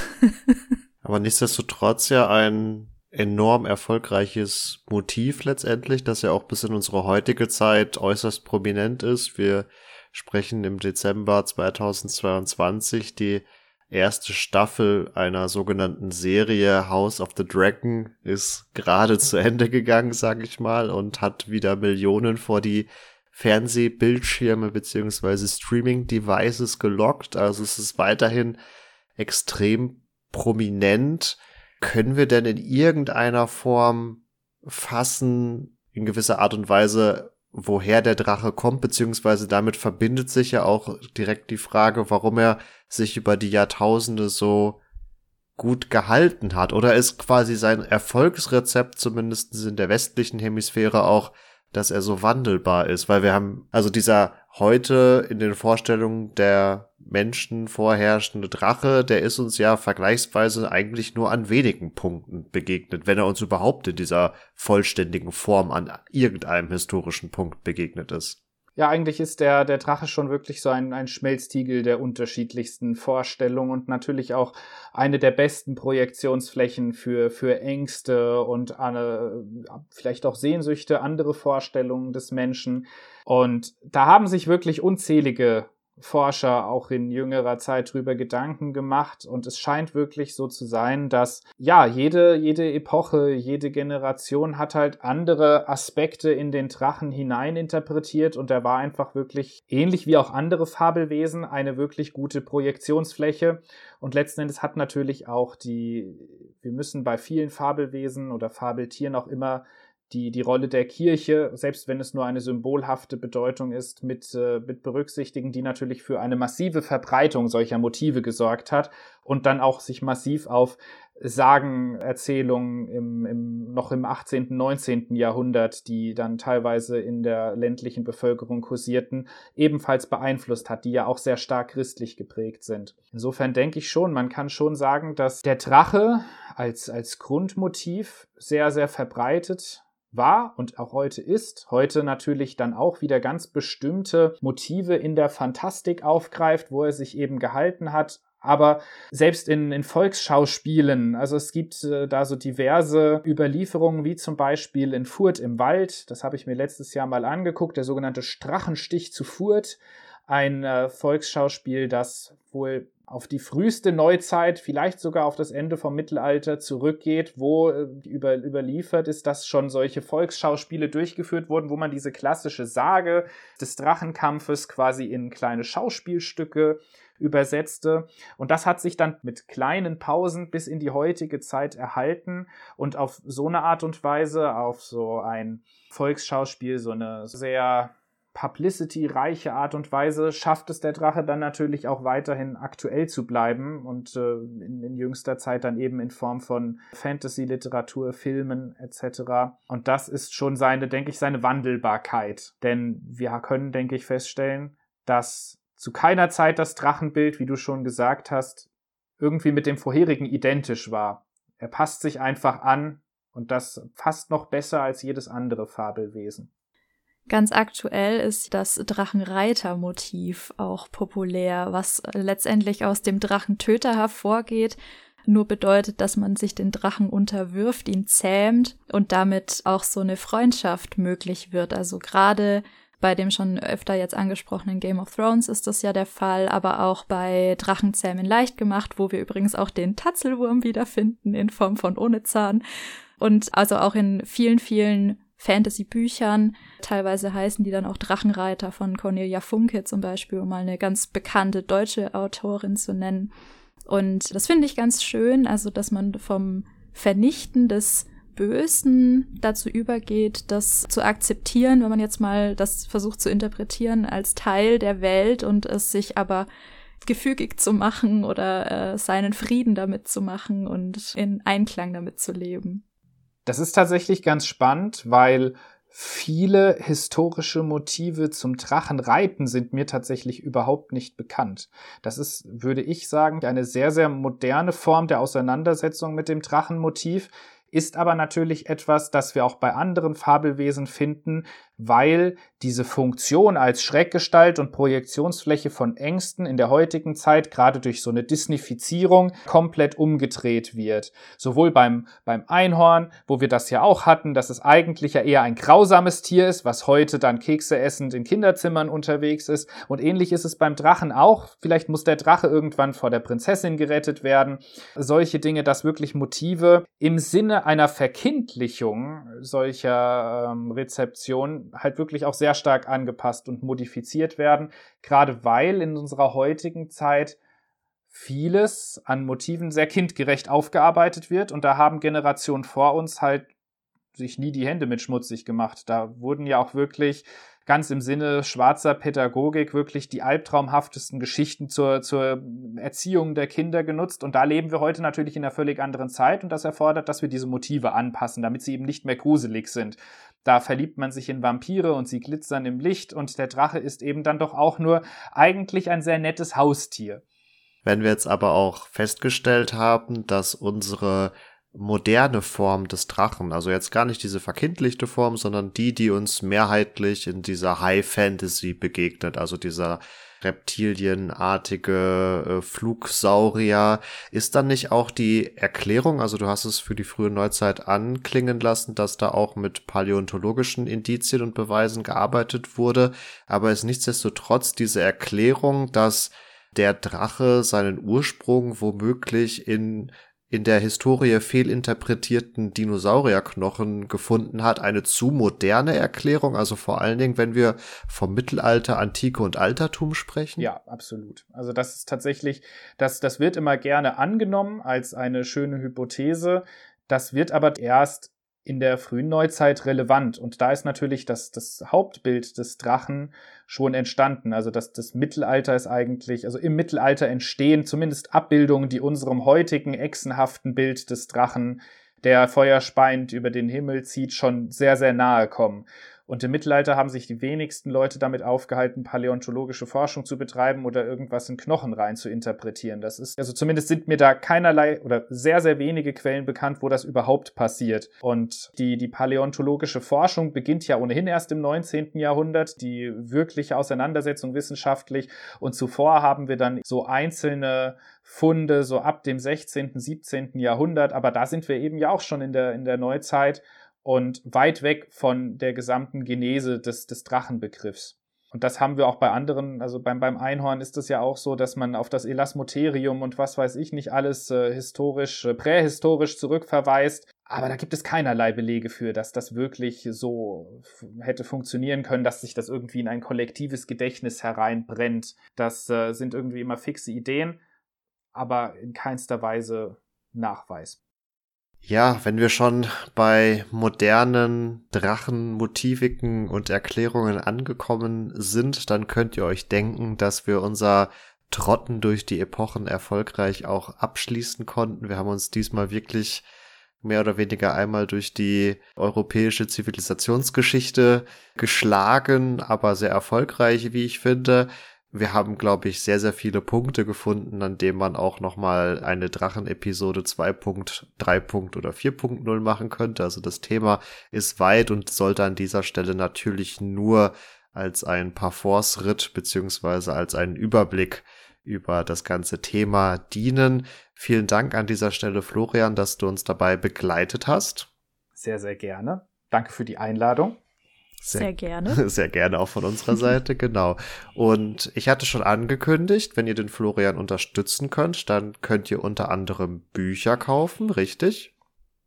aber nichtsdestotrotz ja ein enorm erfolgreiches Motiv letztendlich, das ja auch bis in unsere heutige Zeit äußerst prominent ist. Wir sprechen im Dezember 2022 die erste Staffel einer sogenannten Serie House of the Dragon ist gerade zu Ende gegangen, sag ich mal, und hat wieder Millionen vor die Fernsehbildschirme beziehungsweise Streaming-Devices gelockt. Also es ist weiterhin extrem prominent. Können wir denn in irgendeiner Form fassen, in gewisser Art und Weise, woher der Drache kommt, beziehungsweise damit verbindet sich ja auch direkt die Frage, warum er sich über die Jahrtausende so gut gehalten hat. Oder ist quasi sein Erfolgsrezept, zumindest in der westlichen Hemisphäre auch, dass er so wandelbar ist, weil wir haben, also dieser heute in den Vorstellungen der Menschen vorherrschende Drache, der ist uns ja vergleichsweise eigentlich nur an wenigen Punkten begegnet, wenn er uns überhaupt in dieser vollständigen Form an irgendeinem historischen Punkt begegnet ist. Ja, eigentlich ist der, der Drache schon wirklich so ein, ein Schmelztiegel der unterschiedlichsten Vorstellungen und natürlich auch eine der besten Projektionsflächen für, für Ängste und eine, vielleicht auch Sehnsüchte, andere Vorstellungen des Menschen. Und da haben sich wirklich unzählige Forscher auch in jüngerer Zeit drüber Gedanken gemacht. Und es scheint wirklich so zu sein, dass ja, jede, jede Epoche, jede Generation hat halt andere Aspekte in den Drachen hineininterpretiert. Und er war einfach wirklich ähnlich wie auch andere Fabelwesen eine wirklich gute Projektionsfläche. Und letzten Endes hat natürlich auch die, wir müssen bei vielen Fabelwesen oder Fabeltieren auch immer die, die Rolle der Kirche, selbst wenn es nur eine symbolhafte Bedeutung ist, mit, äh, mit berücksichtigen, die natürlich für eine massive Verbreitung solcher Motive gesorgt hat und dann auch sich massiv auf Sagenerzählungen im, im, noch im 18., 19. Jahrhundert, die dann teilweise in der ländlichen Bevölkerung kursierten, ebenfalls beeinflusst hat, die ja auch sehr stark christlich geprägt sind. Insofern denke ich schon, man kann schon sagen, dass der Drache als, als Grundmotiv sehr, sehr verbreitet war und auch heute ist, heute natürlich dann auch wieder ganz bestimmte Motive in der Fantastik aufgreift, wo er sich eben gehalten hat. Aber selbst in, in Volksschauspielen, also es gibt äh, da so diverse Überlieferungen, wie zum Beispiel in Furt im Wald, das habe ich mir letztes Jahr mal angeguckt, der sogenannte Strachenstich zu Furt, ein äh, Volksschauspiel, das wohl auf die früheste Neuzeit, vielleicht sogar auf das Ende vom Mittelalter zurückgeht, wo äh, über, überliefert ist, dass schon solche Volksschauspiele durchgeführt wurden, wo man diese klassische Sage des Drachenkampfes quasi in kleine Schauspielstücke übersetzte. Und das hat sich dann mit kleinen Pausen bis in die heutige Zeit erhalten und auf so eine Art und Weise, auf so ein Volksschauspiel, so eine sehr publicity-reiche Art und Weise schafft es der Drache dann natürlich auch weiterhin aktuell zu bleiben und äh, in, in, jüngster Zeit dann eben in Form von Fantasy-Literatur, Filmen etc. Und das ist schon seine, denke ich, seine Wandelbarkeit. Denn wir können, denke ich, feststellen, dass zu keiner Zeit das Drachenbild, wie du schon gesagt hast, irgendwie mit dem vorherigen identisch war. Er passt sich einfach an und das fast noch besser als jedes andere Fabelwesen. Ganz aktuell ist das Drachenreiter-Motiv auch populär, was letztendlich aus dem Drachentöter hervorgeht, nur bedeutet, dass man sich den Drachen unterwirft, ihn zähmt und damit auch so eine Freundschaft möglich wird. Also gerade bei dem schon öfter jetzt angesprochenen Game of Thrones ist das ja der Fall, aber auch bei Drachenzähmen leicht gemacht, wo wir übrigens auch den Tatzelwurm wiederfinden in Form von ohne Zahn. Und also auch in vielen, vielen Fantasy-Büchern. Teilweise heißen die dann auch Drachenreiter von Cornelia Funke zum Beispiel, um mal eine ganz bekannte deutsche Autorin zu nennen. Und das finde ich ganz schön, also dass man vom Vernichten des Bösen dazu übergeht, das zu akzeptieren, wenn man jetzt mal das versucht zu interpretieren als Teil der Welt und es sich aber gefügig zu machen oder äh, seinen Frieden damit zu machen und in Einklang damit zu leben. Das ist tatsächlich ganz spannend, weil viele historische Motive zum Drachenreiten sind mir tatsächlich überhaupt nicht bekannt. Das ist, würde ich sagen, eine sehr, sehr moderne Form der Auseinandersetzung mit dem Drachenmotiv, ist aber natürlich etwas, das wir auch bei anderen Fabelwesen finden, weil diese Funktion als Schreckgestalt und Projektionsfläche von Ängsten in der heutigen Zeit gerade durch so eine Disneyfizierung komplett umgedreht wird. Sowohl beim, beim Einhorn, wo wir das ja auch hatten, dass es eigentlich ja eher ein grausames Tier ist, was heute dann Kekse essend in Kinderzimmern unterwegs ist. Und ähnlich ist es beim Drachen auch. Vielleicht muss der Drache irgendwann vor der Prinzessin gerettet werden. Solche Dinge, dass wirklich Motive im Sinne einer Verkindlichung solcher ähm, Halt wirklich auch sehr stark angepasst und modifiziert werden, gerade weil in unserer heutigen Zeit vieles an Motiven sehr kindgerecht aufgearbeitet wird und da haben Generationen vor uns halt sich nie die Hände mit schmutzig gemacht. Da wurden ja auch wirklich ganz im Sinne schwarzer Pädagogik wirklich die albtraumhaftesten Geschichten zur, zur Erziehung der Kinder genutzt. Und da leben wir heute natürlich in einer völlig anderen Zeit und das erfordert, dass wir diese Motive anpassen, damit sie eben nicht mehr gruselig sind. Da verliebt man sich in Vampire und sie glitzern im Licht und der Drache ist eben dann doch auch nur eigentlich ein sehr nettes Haustier. Wenn wir jetzt aber auch festgestellt haben, dass unsere moderne Form des Drachen. Also jetzt gar nicht diese verkindlichte Form, sondern die, die uns mehrheitlich in dieser High Fantasy begegnet. Also dieser reptilienartige äh, Flugsaurier. Ist dann nicht auch die Erklärung, also du hast es für die frühe Neuzeit anklingen lassen, dass da auch mit paläontologischen Indizien und Beweisen gearbeitet wurde, aber ist nichtsdestotrotz diese Erklärung, dass der Drache seinen Ursprung womöglich in in der Historie fehlinterpretierten Dinosaurierknochen gefunden hat, eine zu moderne Erklärung, also vor allen Dingen, wenn wir vom Mittelalter, Antike und Altertum sprechen? Ja, absolut. Also das ist tatsächlich, das, das wird immer gerne angenommen als eine schöne Hypothese. Das wird aber erst in der frühen Neuzeit relevant. Und da ist natürlich das, das Hauptbild des Drachen schon entstanden. Also das, das Mittelalter ist eigentlich, also im Mittelalter entstehen zumindest Abbildungen, die unserem heutigen echsenhaften Bild des Drachen, der feuerspeiend über den Himmel zieht, schon sehr, sehr nahe kommen. Und im Mittelalter haben sich die wenigsten Leute damit aufgehalten, paläontologische Forschung zu betreiben oder irgendwas in Knochen rein zu interpretieren. Das ist, also zumindest sind mir da keinerlei oder sehr, sehr wenige Quellen bekannt, wo das überhaupt passiert. Und die, die paläontologische Forschung beginnt ja ohnehin erst im 19. Jahrhundert, die wirkliche Auseinandersetzung wissenschaftlich. Und zuvor haben wir dann so einzelne Funde, so ab dem 16., 17. Jahrhundert. Aber da sind wir eben ja auch schon in der, in der Neuzeit und weit weg von der gesamten Genese des, des Drachenbegriffs. Und das haben wir auch bei anderen, also beim, beim Einhorn ist es ja auch so, dass man auf das Elasmotherium und was weiß ich nicht alles äh, historisch, äh, prähistorisch zurückverweist. Aber da gibt es keinerlei Belege für, dass das wirklich so hätte funktionieren können, dass sich das irgendwie in ein kollektives Gedächtnis hereinbrennt. Das äh, sind irgendwie immer fixe Ideen, aber in keinster Weise nachweisbar. Ja, wenn wir schon bei modernen Drachenmotiviken und Erklärungen angekommen sind, dann könnt ihr euch denken, dass wir unser Trotten durch die Epochen erfolgreich auch abschließen konnten. Wir haben uns diesmal wirklich mehr oder weniger einmal durch die europäische Zivilisationsgeschichte geschlagen, aber sehr erfolgreich, wie ich finde. Wir haben, glaube ich, sehr, sehr viele Punkte gefunden, an denen man auch nochmal eine Drachen-Episode 2.3. oder 4.0 machen könnte. Also das Thema ist weit und sollte an dieser Stelle natürlich nur als ein Parforce-Ritt beziehungsweise als einen Überblick über das ganze Thema dienen. Vielen Dank an dieser Stelle, Florian, dass du uns dabei begleitet hast. Sehr, sehr gerne. Danke für die Einladung. Sehr, sehr, gerne. Sehr gerne auch von unserer Seite, genau. Und ich hatte schon angekündigt, wenn ihr den Florian unterstützen könnt, dann könnt ihr unter anderem Bücher kaufen, richtig?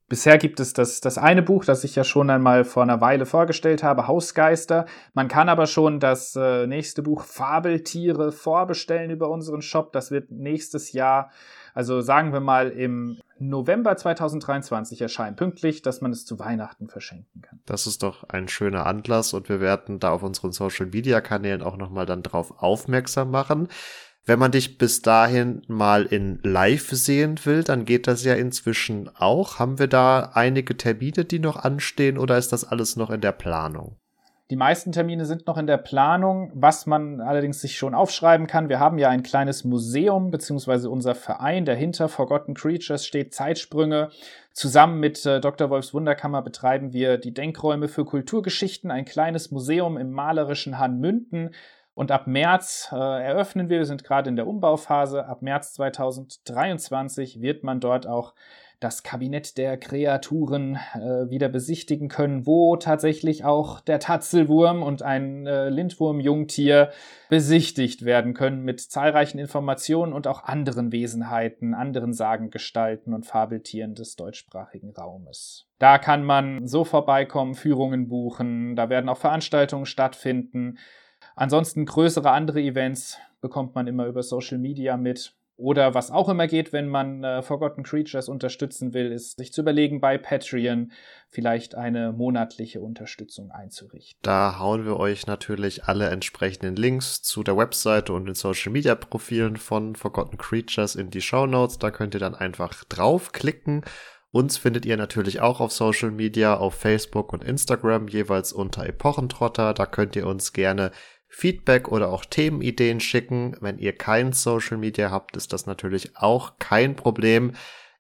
Bisher gibt es das, das eine Buch, das ich ja schon einmal vor einer Weile vorgestellt habe, Hausgeister. Man kann aber schon das äh, nächste Buch Fabeltiere vorbestellen über unseren Shop. Das wird nächstes Jahr Also sagen wir mal im November 2023 erscheinen, pünktlich, dass man es zu Weihnachten verschenken kann. Das ist doch ein schöner Anlass und wir werden da auf unseren Social Media Kanälen auch nochmal dann drauf aufmerksam machen. Wenn man dich bis dahin mal in Live sehen will, dann geht das ja inzwischen auch. Haben wir da einige Termine, die noch anstehen oder ist das alles noch in der Planung? Die meisten Termine sind noch in der Planung, was man allerdings sich schon aufschreiben kann. Wir haben ja ein kleines Museum, beziehungsweise unser Verein, der hinter Forgotten Creatures steht, Zeitsprünge. Zusammen mit äh, Dr. Wolfs Wunderkammer betreiben wir die Denkräume für Kulturgeschichten, ein kleines Museum im malerischen Hanmünden. Und ab März äh, eröffnen wir, wir sind gerade in der Umbauphase, ab März 2023 wird man dort auch das Kabinett der Kreaturen äh, wieder besichtigen können, wo tatsächlich auch der Tatzelwurm und ein äh, Lindwurm-Jungtier besichtigt werden können mit zahlreichen Informationen und auch anderen Wesenheiten, anderen Sagengestalten und Fabeltieren des deutschsprachigen Raumes. Da kann man so vorbeikommen, Führungen buchen, da werden auch Veranstaltungen stattfinden. Ansonsten größere andere Events bekommt man immer über Social Media mit. Oder was auch immer geht, wenn man äh, Forgotten Creatures unterstützen will, ist sich zu überlegen, bei Patreon vielleicht eine monatliche Unterstützung einzurichten. Da hauen wir euch natürlich alle entsprechenden Links zu der Webseite und den Social Media Profilen von Forgotten Creatures in die Show Notes. Da könnt ihr dann einfach draufklicken. Uns findet ihr natürlich auch auf Social Media, auf Facebook und Instagram, jeweils unter Epochentrotter. Da könnt ihr uns gerne Feedback oder auch Themenideen schicken. Wenn ihr kein Social Media habt, ist das natürlich auch kein Problem.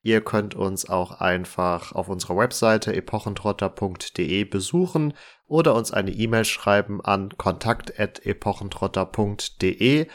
Ihr könnt uns auch einfach auf unserer Webseite epochentrotter.de besuchen oder uns eine E-Mail schreiben an kontakt.epochentrotter.de.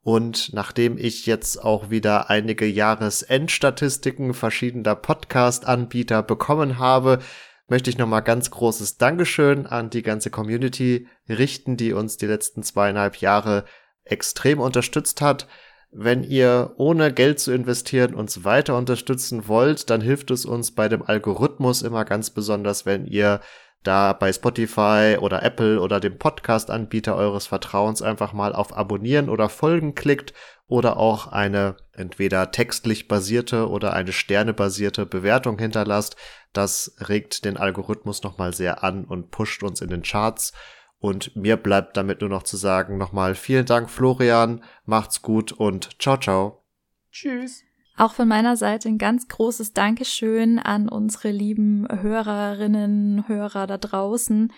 Und nachdem ich jetzt auch wieder einige Jahresendstatistiken verschiedener Podcast-Anbieter bekommen habe, möchte ich nochmal ganz großes Dankeschön an die ganze Community richten, die uns die letzten zweieinhalb Jahre extrem unterstützt hat. Wenn ihr ohne Geld zu investieren uns weiter unterstützen wollt, dann hilft es uns bei dem Algorithmus immer ganz besonders, wenn ihr da bei Spotify oder Apple oder dem Podcast-Anbieter eures Vertrauens einfach mal auf Abonnieren oder Folgen klickt oder auch eine entweder textlich basierte oder eine sternebasierte Bewertung hinterlasst. Das regt den Algorithmus nochmal sehr an und pusht uns in den Charts. Und mir bleibt damit nur noch zu sagen, nochmal vielen Dank, Florian, macht's gut und ciao, ciao. Tschüss. Auch von meiner Seite ein ganz großes Dankeschön an unsere lieben Hörerinnen, Hörer da draußen.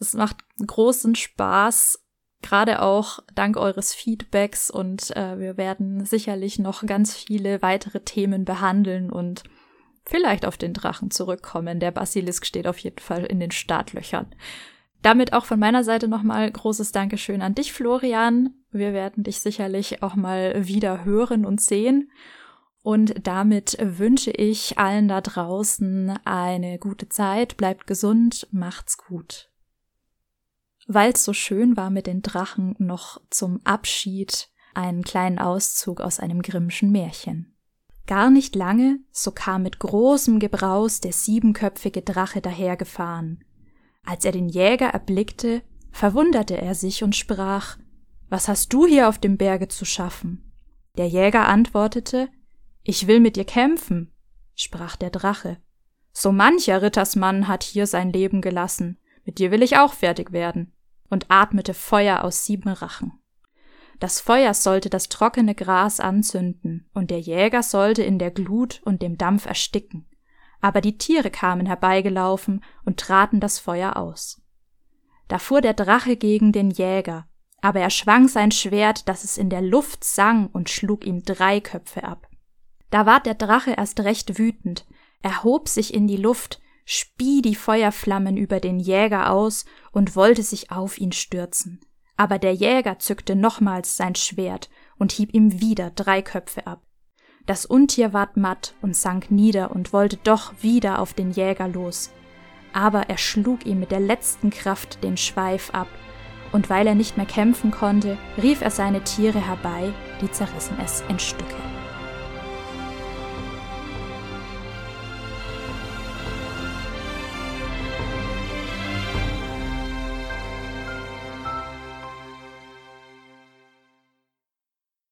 Es macht großen Spaß, gerade auch dank eures Feedbacks und äh, wir werden sicherlich noch ganz viele weitere Themen behandeln und vielleicht auf den Drachen zurückkommen. Der Basilisk steht auf jeden Fall in den Startlöchern. Damit auch von meiner Seite nochmal großes Dankeschön an dich, Florian. Wir werden dich sicherlich auch mal wieder hören und sehen. Und damit wünsche ich allen da draußen eine gute Zeit, bleibt gesund, macht's gut. Weil's so schön war mit den Drachen, noch zum Abschied einen kleinen Auszug aus einem Grimmschen Märchen. Gar nicht lange, so kam mit großem Gebraus der siebenköpfige Drache dahergefahren. Als er den Jäger erblickte, verwunderte er sich und sprach Was hast du hier auf dem Berge zu schaffen? Der Jäger antwortete ich will mit dir kämpfen, sprach der Drache. So mancher Rittersmann hat hier sein Leben gelassen, mit dir will ich auch fertig werden, und atmete Feuer aus sieben Rachen. Das Feuer sollte das trockene Gras anzünden, und der Jäger sollte in der Glut und dem Dampf ersticken. Aber die Tiere kamen herbeigelaufen und traten das Feuer aus. Da fuhr der Drache gegen den Jäger, aber er schwang sein Schwert, dass es in der Luft sang und schlug ihm drei Köpfe ab. Da ward der Drache erst recht wütend, erhob sich in die Luft, spie die Feuerflammen über den Jäger aus und wollte sich auf ihn stürzen. Aber der Jäger zückte nochmals sein Schwert und hieb ihm wieder drei Köpfe ab. Das Untier ward matt und sank nieder und wollte doch wieder auf den Jäger los. Aber er schlug ihm mit der letzten Kraft den Schweif ab, und weil er nicht mehr kämpfen konnte, rief er seine Tiere herbei, die zerrissen es in Stücke.